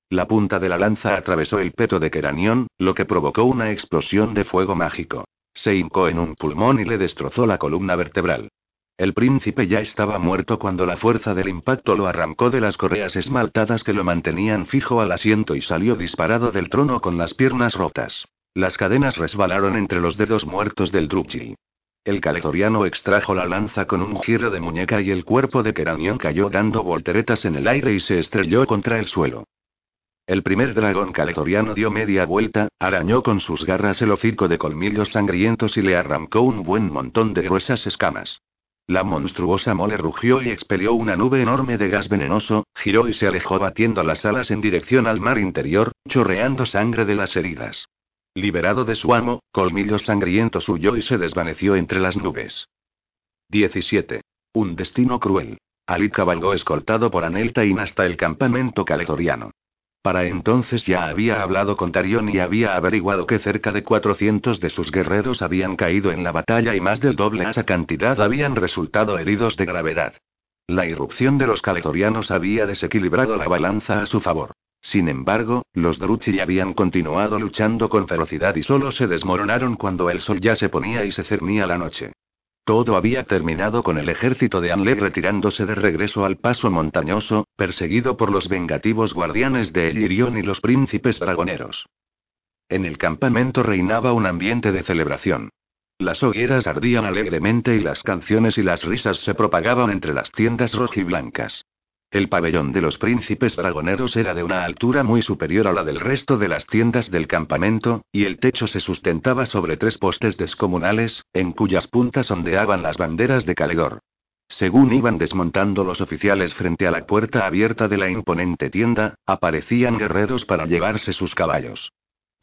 La punta de la lanza atravesó el peto de Keranion, lo que provocó una explosión de fuego mágico. Se hincó en un pulmón y le destrozó la columna vertebral. El príncipe ya estaba muerto cuando la fuerza del impacto lo arrancó de las correas esmaltadas que lo mantenían fijo al asiento y salió disparado del trono con las piernas rotas. Las cadenas resbalaron entre los dedos muertos del Drupji. El caletoriano extrajo la lanza con un giro de muñeca y el cuerpo de Keranion cayó dando volteretas en el aire y se estrelló contra el suelo. El primer dragón caletoriano dio media vuelta, arañó con sus garras el hocico de colmillos sangrientos y le arrancó un buen montón de gruesas escamas. La monstruosa mole rugió y expelió una nube enorme de gas venenoso, giró y se alejó batiendo las alas en dirección al mar interior, chorreando sangre de las heridas. Liberado de su amo, Colmillos Sangrientos huyó y se desvaneció entre las nubes. 17. Un destino cruel. Ali cabalgó escoltado por Aneltain hasta el campamento caletoriano. Para entonces ya había hablado con Tarion y había averiguado que cerca de 400 de sus guerreros habían caído en la batalla y más del doble esa cantidad habían resultado heridos de gravedad. La irrupción de los caletorianos había desequilibrado la balanza a su favor. Sin embargo, los Druchi habían continuado luchando con ferocidad y solo se desmoronaron cuando el sol ya se ponía y se cernía la noche. Todo había terminado con el ejército de Anle retirándose de regreso al paso montañoso, perseguido por los vengativos guardianes de Elirion y los príncipes dragoneros. En el campamento reinaba un ambiente de celebración. Las hogueras ardían alegremente y las canciones y las risas se propagaban entre las tiendas rojiblancas. El pabellón de los príncipes dragoneros era de una altura muy superior a la del resto de las tiendas del campamento, y el techo se sustentaba sobre tres postes descomunales, en cuyas puntas ondeaban las banderas de Caledor. Según iban desmontando los oficiales frente a la puerta abierta de la imponente tienda, aparecían guerreros para llevarse sus caballos.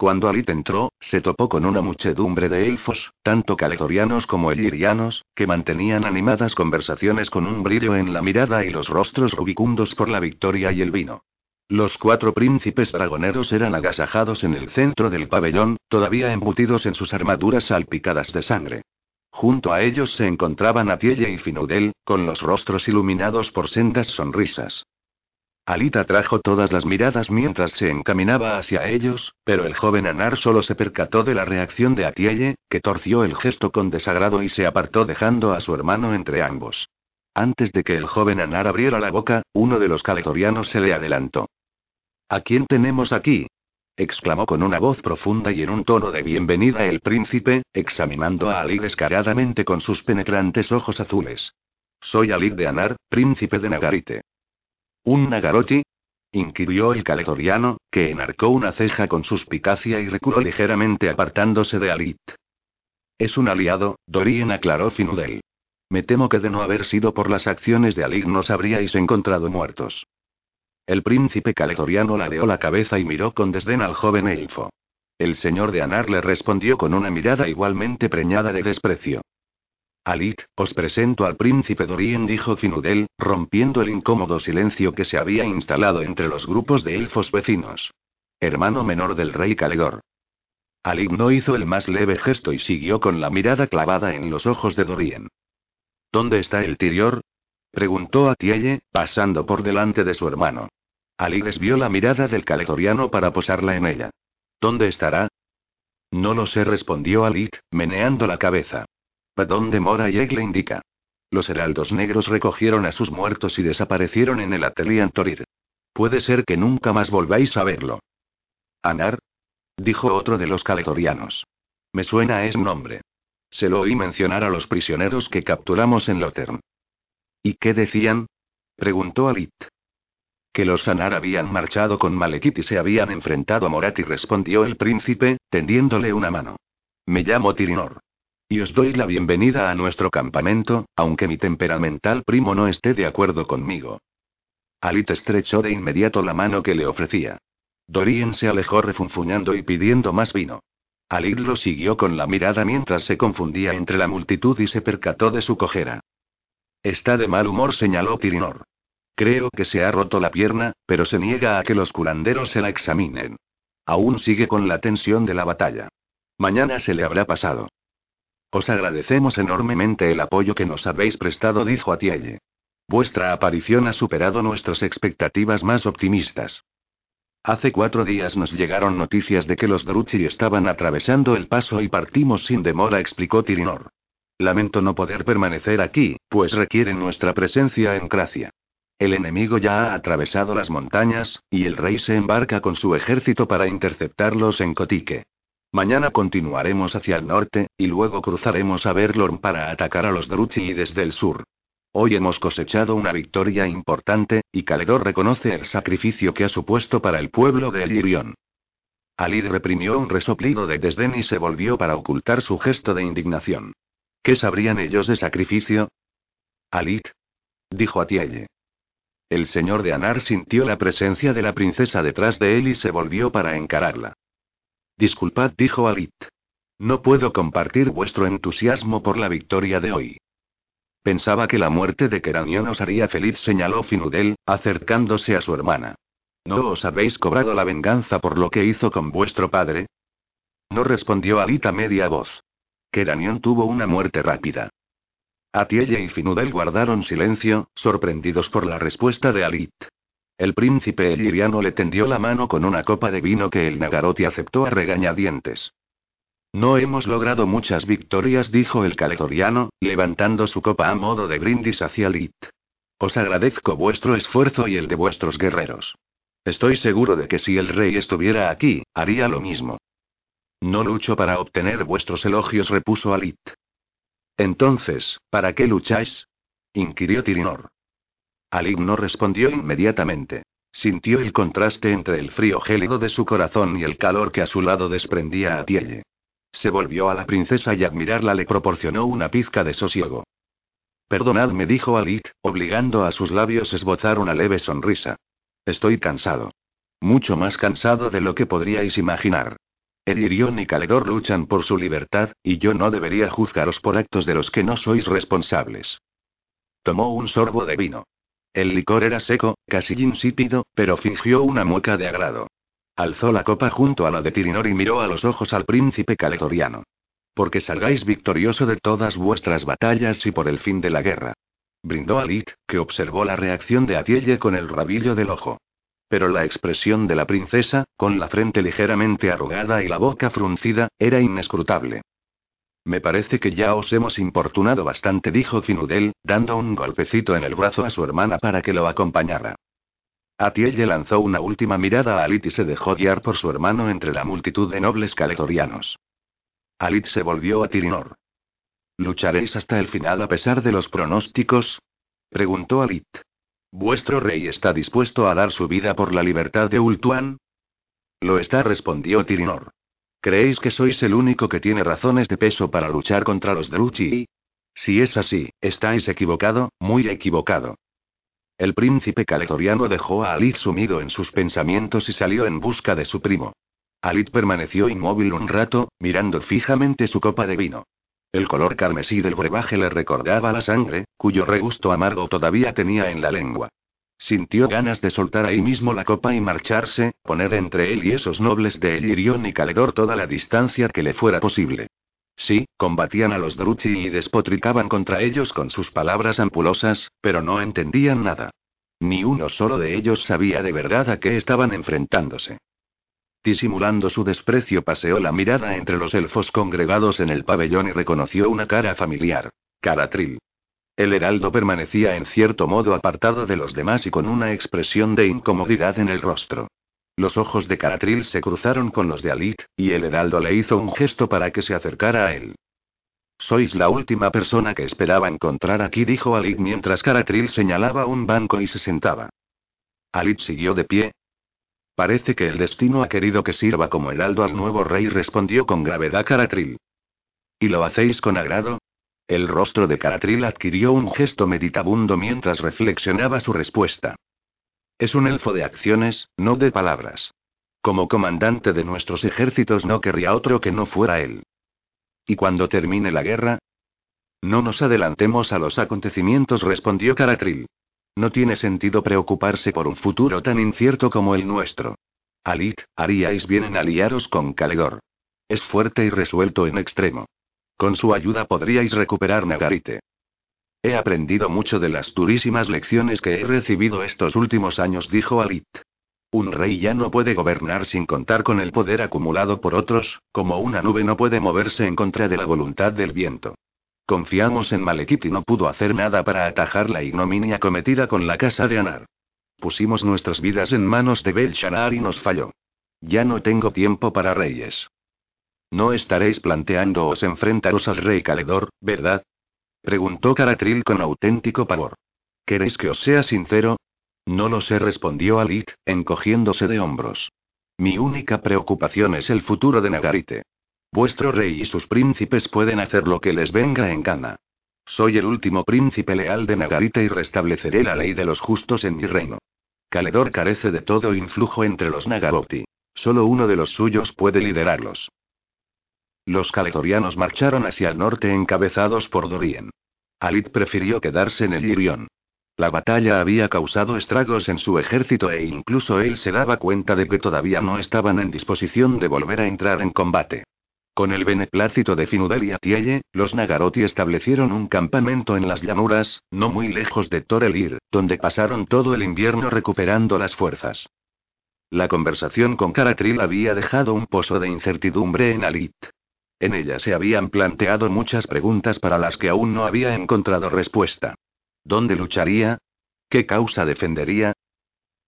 Cuando Alit entró, se topó con una muchedumbre de elfos, tanto caletorianos como elirianos, que mantenían animadas conversaciones con un brillo en la mirada y los rostros rubicundos por la victoria y el vino. Los cuatro príncipes dragoneros eran agasajados en el centro del pabellón, todavía embutidos en sus armaduras salpicadas de sangre. Junto a ellos se encontraban Atielle y Finudel, con los rostros iluminados por sendas sonrisas. Alita trajo todas las miradas mientras se encaminaba hacia ellos, pero el joven Anar solo se percató de la reacción de Atielle, que torció el gesto con desagrado y se apartó dejando a su hermano entre ambos. Antes de que el joven Anar abriera la boca, uno de los caletorianos se le adelantó. ¿A quién tenemos aquí? exclamó con una voz profunda y en un tono de bienvenida el príncipe, examinando a Ali descaradamente con sus penetrantes ojos azules. Soy Ali de Anar, príncipe de Nagarite. ¿Un Nagaroti? inquirió el caletoriano, que enarcó una ceja con suspicacia y reculó ligeramente apartándose de Alit. Es un aliado, Dorien aclaró Finudel. Me temo que de no haber sido por las acciones de Alit nos habríais encontrado muertos. El príncipe caletoriano ladeó la cabeza y miró con desdén al joven elfo. El señor de Anar le respondió con una mirada igualmente preñada de desprecio. Alit, os presento al príncipe Dorien, dijo Finudel, rompiendo el incómodo silencio que se había instalado entre los grupos de elfos vecinos. Hermano menor del rey Caledor. Alit no hizo el más leve gesto y siguió con la mirada clavada en los ojos de Dorien. ¿Dónde está el Tirior? preguntó a Tielle, pasando por delante de su hermano. Ali desvió la mirada del caledoriano para posarla en ella. ¿Dónde estará? No lo sé, respondió Alit, meneando la cabeza. ¿Dónde mora Yeg le indica? Los heraldos negros recogieron a sus muertos y desaparecieron en el atelier Torir. Puede ser que nunca más volváis a verlo. Anar, dijo otro de los caledorianos. Me suena ese nombre. Se lo oí mencionar a los prisioneros que capturamos en Lothern. ¿Y qué decían? preguntó Alit. Que los Anar habían marchado con Malekith y se habían enfrentado a Morati, respondió el príncipe, tendiéndole una mano. Me llamo Tirinor. Y os doy la bienvenida a nuestro campamento, aunque mi temperamental primo no esté de acuerdo conmigo. Alit estrechó de inmediato la mano que le ofrecía. Dorien se alejó refunfuñando y pidiendo más vino. Alit lo siguió con la mirada mientras se confundía entre la multitud y se percató de su cojera. Está de mal humor, señaló Tirinor. Creo que se ha roto la pierna, pero se niega a que los curanderos se la examinen. Aún sigue con la tensión de la batalla. Mañana se le habrá pasado. Os agradecemos enormemente el apoyo que nos habéis prestado, dijo Atielle. Vuestra aparición ha superado nuestras expectativas más optimistas. Hace cuatro días nos llegaron noticias de que los Druchi estaban atravesando el paso y partimos sin demora, explicó Tirinor. Lamento no poder permanecer aquí, pues requieren nuestra presencia en Cracia. El enemigo ya ha atravesado las montañas, y el rey se embarca con su ejército para interceptarlos en Cotique. Mañana continuaremos hacia el norte, y luego cruzaremos a Berlorn para atacar a los Druchi desde el sur. Hoy hemos cosechado una victoria importante, y Caledor reconoce el sacrificio que ha supuesto para el pueblo de Elirion. Alid reprimió un resoplido de desdén y se volvió para ocultar su gesto de indignación. ¿Qué sabrían ellos de sacrificio? Alit. Dijo Atielle. El señor de Anar sintió la presencia de la princesa detrás de él y se volvió para encararla. Disculpad, dijo Alit. No puedo compartir vuestro entusiasmo por la victoria de hoy. Pensaba que la muerte de Keranion os haría feliz, señaló Finudel, acercándose a su hermana. ¿No os habéis cobrado la venganza por lo que hizo con vuestro padre? No respondió Alit a media voz. Keranion tuvo una muerte rápida. Atielle y Finudel guardaron silencio, sorprendidos por la respuesta de Alit. El príncipe eliriano le tendió la mano con una copa de vino que el Nagaroti aceptó a regañadientes. No hemos logrado muchas victorias, dijo el caletoriano, levantando su copa a modo de brindis hacia Lit. Os agradezco vuestro esfuerzo y el de vuestros guerreros. Estoy seguro de que si el rey estuviera aquí, haría lo mismo. No lucho para obtener vuestros elogios, repuso Alit. Entonces, ¿para qué lucháis? inquirió Tirinor. Alig no respondió inmediatamente. Sintió el contraste entre el frío gélido de su corazón y el calor que a su lado desprendía a Tielle. Se volvió a la princesa y admirarla le proporcionó una pizca de sosiego. Perdonadme, dijo Alit, obligando a sus labios esbozar una leve sonrisa. Estoy cansado. Mucho más cansado de lo que podríais imaginar. Elirión y Caledor luchan por su libertad, y yo no debería juzgaros por actos de los que no sois responsables. Tomó un sorbo de vino. El licor era seco, casi insípido, pero fingió una mueca de agrado. Alzó la copa junto a la de Tirinor y miró a los ojos al príncipe caledoriano. Porque salgáis victorioso de todas vuestras batallas y por el fin de la guerra. Brindó a Lit, que observó la reacción de Atielle con el rabillo del ojo. Pero la expresión de la princesa, con la frente ligeramente arrugada y la boca fruncida, era inescrutable. Me parece que ya os hemos importunado bastante, dijo Finudel, dando un golpecito en el brazo a su hermana para que lo acompañara. Atielle lanzó una última mirada a Alit y se dejó guiar por su hermano entre la multitud de nobles caletorianos. Alit se volvió a Tirinor. ¿Lucharéis hasta el final a pesar de los pronósticos? preguntó Alit. ¿Vuestro rey está dispuesto a dar su vida por la libertad de Ultuan? Lo está, respondió Tirinor. ¿Creéis que sois el único que tiene razones de peso para luchar contra los Druchi? Si es así, estáis equivocado, muy equivocado. El príncipe caletoriano dejó a Alid sumido en sus pensamientos y salió en busca de su primo. Alit permaneció inmóvil un rato, mirando fijamente su copa de vino. El color carmesí del brebaje le recordaba la sangre, cuyo regusto amargo todavía tenía en la lengua. Sintió ganas de soltar ahí mismo la copa y marcharse, poner entre él y esos nobles de Elirión y Caledor toda la distancia que le fuera posible. Sí, combatían a los Druchi y despotricaban contra ellos con sus palabras ampulosas, pero no entendían nada. Ni uno solo de ellos sabía de verdad a qué estaban enfrentándose. Disimulando su desprecio, paseó la mirada entre los elfos congregados en el pabellón y reconoció una cara familiar. Caratril. El heraldo permanecía en cierto modo apartado de los demás y con una expresión de incomodidad en el rostro. Los ojos de Caratril se cruzaron con los de Alit, y el heraldo le hizo un gesto para que se acercara a él. Sois la última persona que esperaba encontrar aquí, dijo Alit mientras Caratril señalaba un banco y se sentaba. Alit siguió de pie, Parece que el destino ha querido que sirva como heraldo al nuevo rey, respondió con gravedad Caratril. ¿Y lo hacéis con agrado? El rostro de Caratril adquirió un gesto meditabundo mientras reflexionaba su respuesta. Es un elfo de acciones, no de palabras. Como comandante de nuestros ejércitos no querría otro que no fuera él. ¿Y cuando termine la guerra? No nos adelantemos a los acontecimientos, respondió Caratril. No tiene sentido preocuparse por un futuro tan incierto como el nuestro. Alit, haríais bien en aliaros con Caledor. Es fuerte y resuelto en extremo. Con su ayuda podríais recuperar Nagarite. He aprendido mucho de las durísimas lecciones que he recibido estos últimos años, dijo Alit. Un rey ya no puede gobernar sin contar con el poder acumulado por otros, como una nube no puede moverse en contra de la voluntad del viento. Confiamos en Malekith y no pudo hacer nada para atajar la ignominia cometida con la casa de Anar. Pusimos nuestras vidas en manos de Belshazzar y nos falló. Ya no tengo tiempo para reyes. No estaréis planteándoos enfrentaros al rey Caledor, ¿verdad? Preguntó Caratril con auténtico pavor. ¿Queréis que os sea sincero? No lo sé, respondió Alit, encogiéndose de hombros. Mi única preocupación es el futuro de Nagarite. Vuestro rey y sus príncipes pueden hacer lo que les venga en gana. Soy el último príncipe leal de Nagarite y restableceré la ley de los justos en mi reino. Caledor carece de todo influjo entre los Nagaroti. Solo uno de los suyos puede liderarlos. Los caledorianos marcharon hacia el norte encabezados por Dorien. Alit prefirió quedarse en el Irion. La batalla había causado estragos en su ejército e incluso él se daba cuenta de que todavía no estaban en disposición de volver a entrar en combate. Con el beneplácito de Finudel y Atielle, los Nagaroti establecieron un campamento en las llanuras, no muy lejos de Torelir, donde pasaron todo el invierno recuperando las fuerzas. La conversación con Caratril había dejado un pozo de incertidumbre en Alit. En ella se habían planteado muchas preguntas para las que aún no había encontrado respuesta. ¿Dónde lucharía? ¿Qué causa defendería?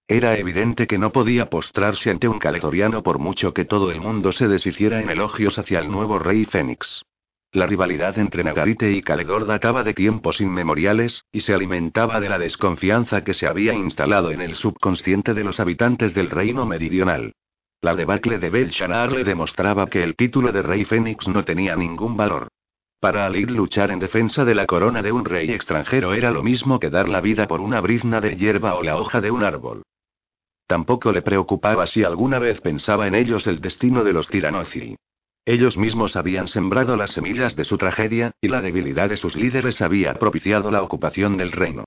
Era evidente que no podía postrarse ante un caledoriano por mucho que todo el mundo se deshiciera en elogios hacia el nuevo rey Fénix. La rivalidad entre Nagarite y Caledor databa de tiempos inmemoriales, y se alimentaba de la desconfianza que se había instalado en el subconsciente de los habitantes del reino meridional. La debacle de Belshazzar le demostraba que el título de rey Fénix no tenía ningún valor. Para Alid luchar en defensa de la corona de un rey extranjero era lo mismo que dar la vida por una brizna de hierba o la hoja de un árbol. Tampoco le preocupaba si alguna vez pensaba en ellos el destino de los tiranozi. Ellos mismos habían sembrado las semillas de su tragedia, y la debilidad de sus líderes había propiciado la ocupación del reino.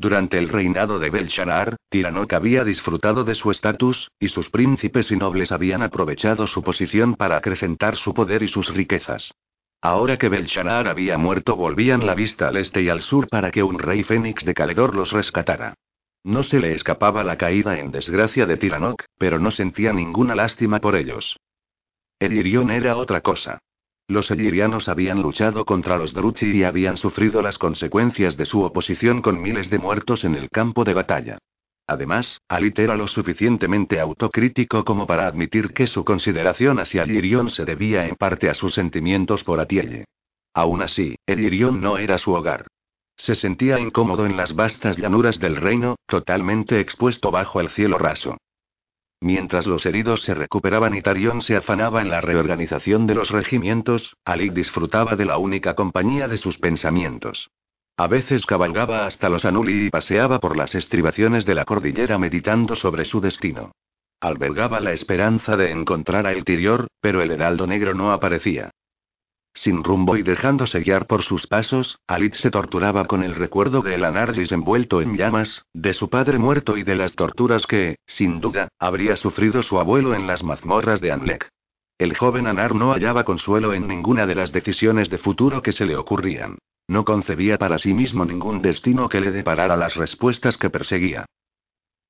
Durante el reinado de Belshazzar, Tiranoc había disfrutado de su estatus, y sus príncipes y nobles habían aprovechado su posición para acrecentar su poder y sus riquezas. Ahora que Belshazzar había muerto, volvían la vista al este y al sur para que un rey fénix de Caledor los rescatara. No se le escapaba la caída en desgracia de Tiranoc, pero no sentía ninguna lástima por ellos. El Irión era otra cosa. Los elirianos habían luchado contra los Druchi y habían sufrido las consecuencias de su oposición con miles de muertos en el campo de batalla. Además, Alit era lo suficientemente autocrítico como para admitir que su consideración hacia el Irión se debía en parte a sus sentimientos por Atielle. Aún así, el Irión no era su hogar. Se sentía incómodo en las vastas llanuras del reino, totalmente expuesto bajo el cielo raso. Mientras los heridos se recuperaban y Tarion se afanaba en la reorganización de los regimientos, Ali disfrutaba de la única compañía de sus pensamientos. A veces cabalgaba hasta los Anuli y paseaba por las estribaciones de la cordillera meditando sobre su destino. Albergaba la esperanza de encontrar a El Tirior, pero el heraldo negro no aparecía. Sin rumbo y dejándose guiar por sus pasos, Alit se torturaba con el recuerdo de el Anardis envuelto en llamas, de su padre muerto y de las torturas que, sin duda, habría sufrido su abuelo en las mazmorras de Anlek. El joven Anar no hallaba consuelo en ninguna de las decisiones de futuro que se le ocurrían. No concebía para sí mismo ningún destino que le deparara las respuestas que perseguía.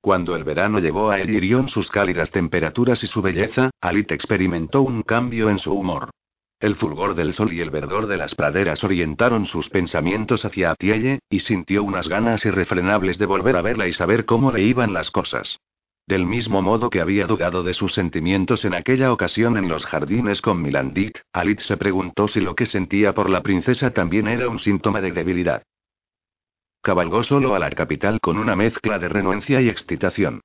Cuando el verano llevó a Elirión sus cálidas temperaturas y su belleza, Alit experimentó un cambio en su humor. El fulgor del sol y el verdor de las praderas orientaron sus pensamientos hacia Atielle, y sintió unas ganas irrefrenables de volver a verla y saber cómo le iban las cosas. Del mismo modo que había dudado de sus sentimientos en aquella ocasión en los jardines con Milandit, Alit se preguntó si lo que sentía por la princesa también era un síntoma de debilidad. Cabalgó solo a la capital con una mezcla de renuencia y excitación.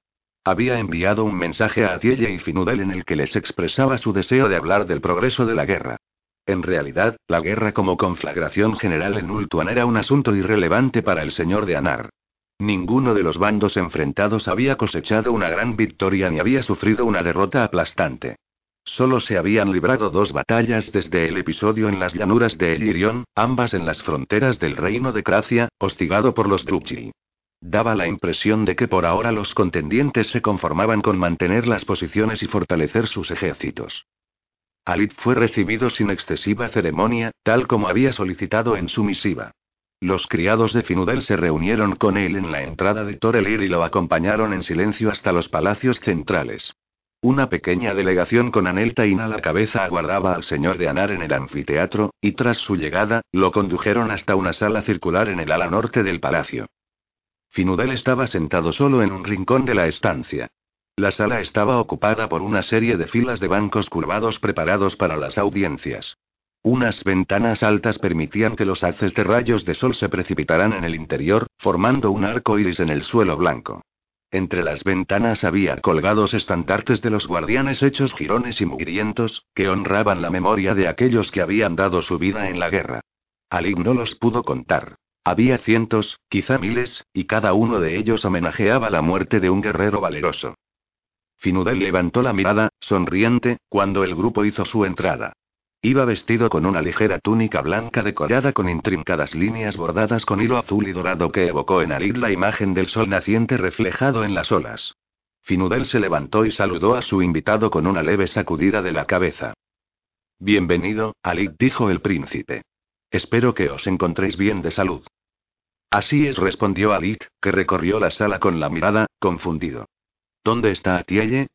Había enviado un mensaje a Atielle y Finudel en el que les expresaba su deseo de hablar del progreso de la guerra. En realidad, la guerra como conflagración general en Ultuan era un asunto irrelevante para el señor de Anar. Ninguno de los bandos enfrentados había cosechado una gran victoria ni había sufrido una derrota aplastante. Solo se habían librado dos batallas desde el episodio en las llanuras de Elirion, ambas en las fronteras del reino de Cracia, hostigado por los Drupchi. Daba la impresión de que por ahora los contendientes se conformaban con mantener las posiciones y fortalecer sus ejércitos. Alit fue recibido sin excesiva ceremonia, tal como había solicitado en su misiva. Los criados de Finudel se reunieron con él en la entrada de Torelir y lo acompañaron en silencio hasta los palacios centrales. Una pequeña delegación con Aneltain a la cabeza aguardaba al señor de Anar en el anfiteatro, y tras su llegada, lo condujeron hasta una sala circular en el ala norte del palacio. Finudel estaba sentado solo en un rincón de la estancia. La sala estaba ocupada por una serie de filas de bancos curvados preparados para las audiencias. Unas ventanas altas permitían que los haces de rayos de sol se precipitaran en el interior, formando un arco iris en el suelo blanco. Entre las ventanas había colgados estandartes de los guardianes hechos jirones y mugrientos, que honraban la memoria de aquellos que habían dado su vida en la guerra. Ali no los pudo contar. Había cientos, quizá miles, y cada uno de ellos homenajeaba la muerte de un guerrero valeroso. Finudel levantó la mirada, sonriente, cuando el grupo hizo su entrada. Iba vestido con una ligera túnica blanca decorada con intrincadas líneas bordadas con hilo azul y dorado que evocó en Alid la imagen del sol naciente reflejado en las olas. Finudel se levantó y saludó a su invitado con una leve sacudida de la cabeza. Bienvenido, Alid, dijo el príncipe. Espero que os encontréis bien de salud. Así es, respondió Alit, que recorrió la sala con la mirada, confundido. ¿Dónde está Atielle?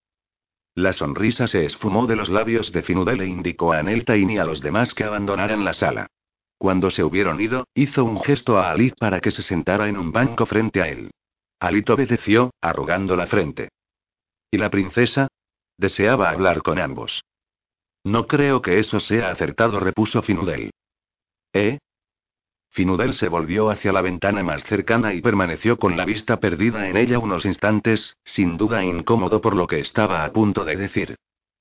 La sonrisa se esfumó de los labios de Finudel e indicó a Aneltain y a los demás que abandonaran la sala. Cuando se hubieron ido, hizo un gesto a Alit para que se sentara en un banco frente a él. Alit obedeció, arrugando la frente. ¿Y la princesa? Deseaba hablar con ambos. No creo que eso sea acertado, repuso Finudel. ¿Eh? Finudel se volvió hacia la ventana más cercana y permaneció con la vista perdida en ella unos instantes, sin duda incómodo por lo que estaba a punto de decir.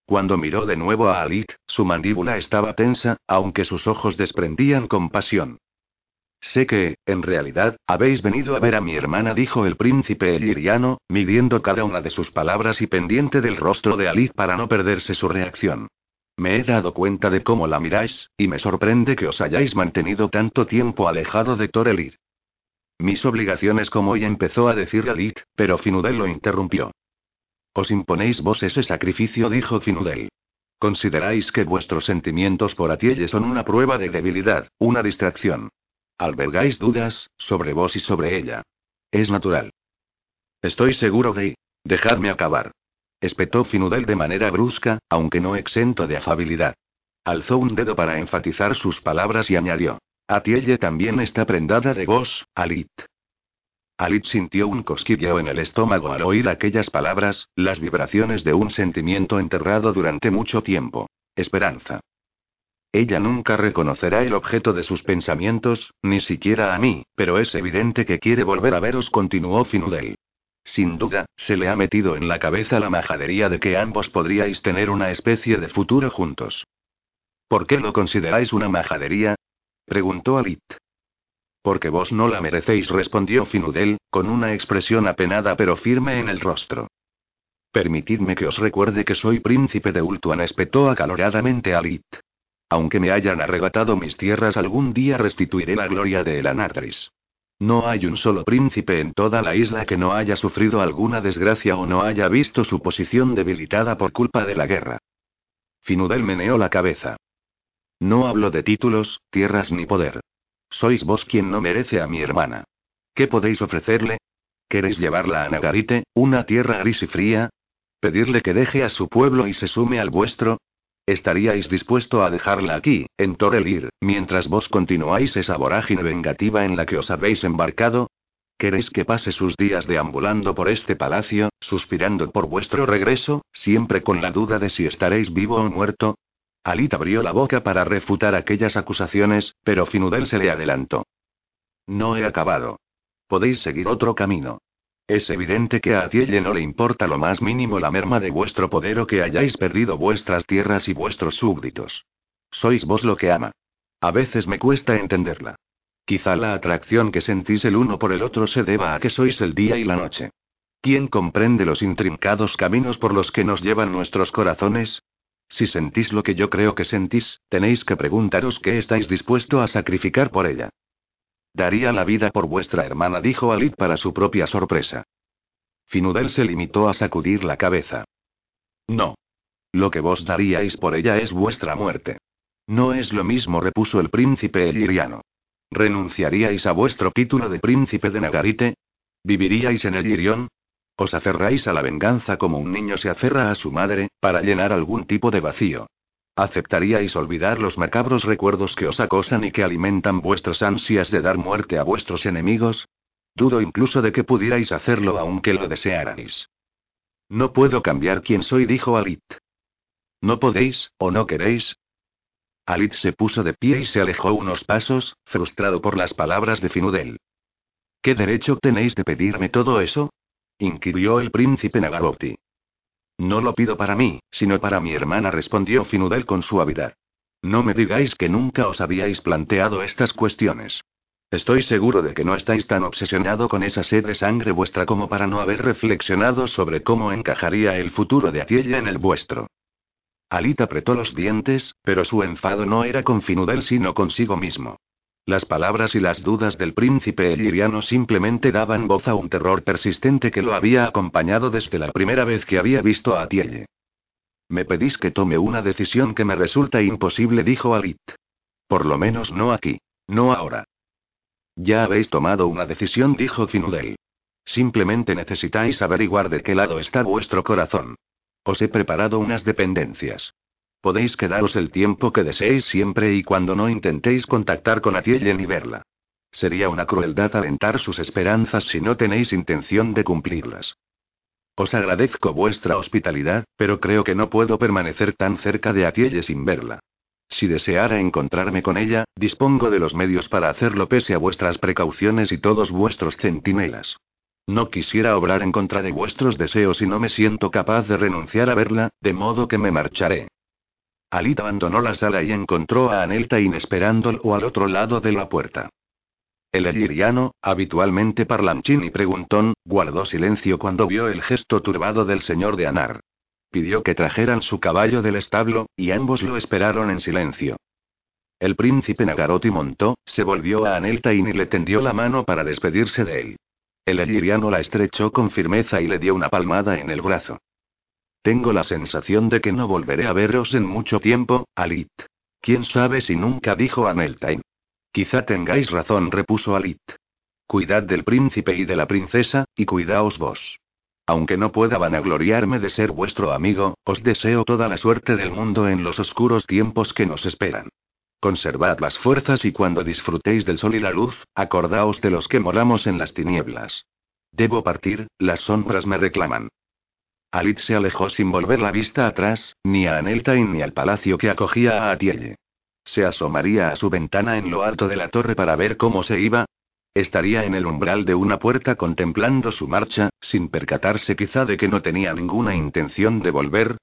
Cuando miró de nuevo a Alit, su mandíbula estaba tensa, aunque sus ojos desprendían compasión. Sé que, en realidad, habéis venido a ver a mi hermana, dijo el príncipe eliriano, midiendo cada una de sus palabras y pendiente del rostro de Alit para no perderse su reacción. Me he dado cuenta de cómo la miráis, y me sorprende que os hayáis mantenido tanto tiempo alejado de Torelir. Mis obligaciones como hoy empezó a decir Galit, pero Finudel lo interrumpió. Os imponéis vos ese sacrificio, dijo Finudel. Consideráis que vuestros sentimientos por Atielle son una prueba de debilidad, una distracción. Albergáis dudas, sobre vos y sobre ella. Es natural. Estoy seguro de... Dejadme acabar. Espetó Finudel de manera brusca, aunque no exento de afabilidad. Alzó un dedo para enfatizar sus palabras y añadió. Atielle también está prendada de vos, Alit. Alit sintió un cosquilleo en el estómago al oír aquellas palabras, las vibraciones de un sentimiento enterrado durante mucho tiempo. Esperanza. Ella nunca reconocerá el objeto de sus pensamientos, ni siquiera a mí, pero es evidente que quiere volver a veros, continuó Finudel. Sin duda, se le ha metido en la cabeza la majadería de que ambos podríais tener una especie de futuro juntos. ¿Por qué lo consideráis una majadería? preguntó Alit. Porque vos no la merecéis, respondió Finudel, con una expresión apenada pero firme en el rostro. Permitidme que os recuerde que soy príncipe de Ultuan, espetó acaloradamente Alit. Aunque me hayan arrebatado mis tierras, algún día restituiré la gloria de Elanatris. No hay un solo príncipe en toda la isla que no haya sufrido alguna desgracia o no haya visto su posición debilitada por culpa de la guerra. Finudel meneó la cabeza. No hablo de títulos, tierras ni poder. Sois vos quien no merece a mi hermana. ¿Qué podéis ofrecerle? ¿Queréis llevarla a Nagarite, una tierra gris y fría? ¿Pedirle que deje a su pueblo y se sume al vuestro? ¿Estaríais dispuesto a dejarla aquí, en Torelir, mientras vos continuáis esa vorágine vengativa en la que os habéis embarcado? ¿Queréis que pase sus días deambulando por este palacio, suspirando por vuestro regreso, siempre con la duda de si estaréis vivo o muerto? Alit abrió la boca para refutar aquellas acusaciones, pero Finudel se le adelantó. No he acabado. Podéis seguir otro camino. Es evidente que a Atielle no le importa lo más mínimo la merma de vuestro poder o que hayáis perdido vuestras tierras y vuestros súbditos. Sois vos lo que ama. A veces me cuesta entenderla. Quizá la atracción que sentís el uno por el otro se deba a que sois el día y la noche. ¿Quién comprende los intrincados caminos por los que nos llevan nuestros corazones? Si sentís lo que yo creo que sentís, tenéis que preguntaros qué estáis dispuesto a sacrificar por ella. Daría la vida por vuestra hermana, dijo Alit para su propia sorpresa. Finudel se limitó a sacudir la cabeza. No. Lo que vos daríais por ella es vuestra muerte. No es lo mismo, repuso el príncipe eliriano. ¿Renunciaríais a vuestro título de príncipe de Nagarite? ¿Viviríais en el Irión? Os aferráis a la venganza como un niño se aferra a su madre, para llenar algún tipo de vacío. ¿Aceptaríais olvidar los macabros recuerdos que os acosan y que alimentan vuestras ansias de dar muerte a vuestros enemigos? Dudo incluso de que pudierais hacerlo aunque lo desearais. No puedo cambiar quién soy, dijo Alit. ¿No podéis, o no queréis? Alit se puso de pie y se alejó unos pasos, frustrado por las palabras de Finudel. ¿Qué derecho tenéis de pedirme todo eso? inquirió el príncipe Nagarotti. No lo pido para mí, sino para mi hermana, respondió Finudel con suavidad. No me digáis que nunca os habíais planteado estas cuestiones. Estoy seguro de que no estáis tan obsesionado con esa sed de sangre vuestra como para no haber reflexionado sobre cómo encajaría el futuro de Atiella en el vuestro. Alita apretó los dientes, pero su enfado no era con Finudel sino consigo mismo. Las palabras y las dudas del príncipe eliriano simplemente daban voz a un terror persistente que lo había acompañado desde la primera vez que había visto a Atielle. Me pedís que tome una decisión que me resulta imposible, dijo Alit. Por lo menos no aquí. No ahora. Ya habéis tomado una decisión, dijo Finudel. Simplemente necesitáis averiguar de qué lado está vuestro corazón. Os he preparado unas dependencias. Podéis quedaros el tiempo que deseéis siempre y cuando no intentéis contactar con Atielle ni verla. Sería una crueldad alentar sus esperanzas si no tenéis intención de cumplirlas. Os agradezco vuestra hospitalidad, pero creo que no puedo permanecer tan cerca de Atielle sin verla. Si deseara encontrarme con ella, dispongo de los medios para hacerlo pese a vuestras precauciones y todos vuestros centinelas. No quisiera obrar en contra de vuestros deseos y no me siento capaz de renunciar a verla, de modo que me marcharé. Alit abandonó la sala y encontró a Anelta esperándolo al otro lado de la puerta. El eliriano, habitualmente parlanchín y preguntón, guardó silencio cuando vio el gesto turbado del señor de Anar. Pidió que trajeran su caballo del establo, y ambos lo esperaron en silencio. El príncipe Nagarotti montó, se volvió a Aneltain y le tendió la mano para despedirse de él. El eliriano la estrechó con firmeza y le dio una palmada en el brazo. Tengo la sensación de que no volveré a veros en mucho tiempo, Alit. ¿Quién sabe si nunca dijo Aneltain? Quizá tengáis razón, repuso Alit. Cuidad del príncipe y de la princesa, y cuidaos vos. Aunque no pueda vanagloriarme de ser vuestro amigo, os deseo toda la suerte del mundo en los oscuros tiempos que nos esperan. Conservad las fuerzas y cuando disfrutéis del sol y la luz, acordaos de los que moramos en las tinieblas. Debo partir, las sombras me reclaman. Alit se alejó sin volver la vista atrás, ni a Aneltain ni al palacio que acogía a Atielle. ¿Se asomaría a su ventana en lo alto de la torre para ver cómo se iba? ¿Estaría en el umbral de una puerta contemplando su marcha, sin percatarse quizá de que no tenía ninguna intención de volver?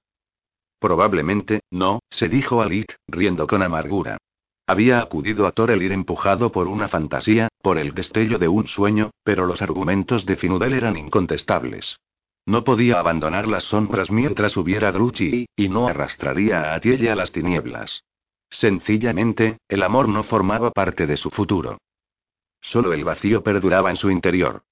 Probablemente, no, se dijo Alit, riendo con amargura. Había acudido a Torelir empujado por una fantasía, por el destello de un sueño, pero los argumentos de Finudel eran incontestables. No podía abandonar las sombras mientras hubiera Druchi, y no arrastraría a Atiella a las tinieblas. Sencillamente, el amor no formaba parte de su futuro. Solo el vacío perduraba en su interior.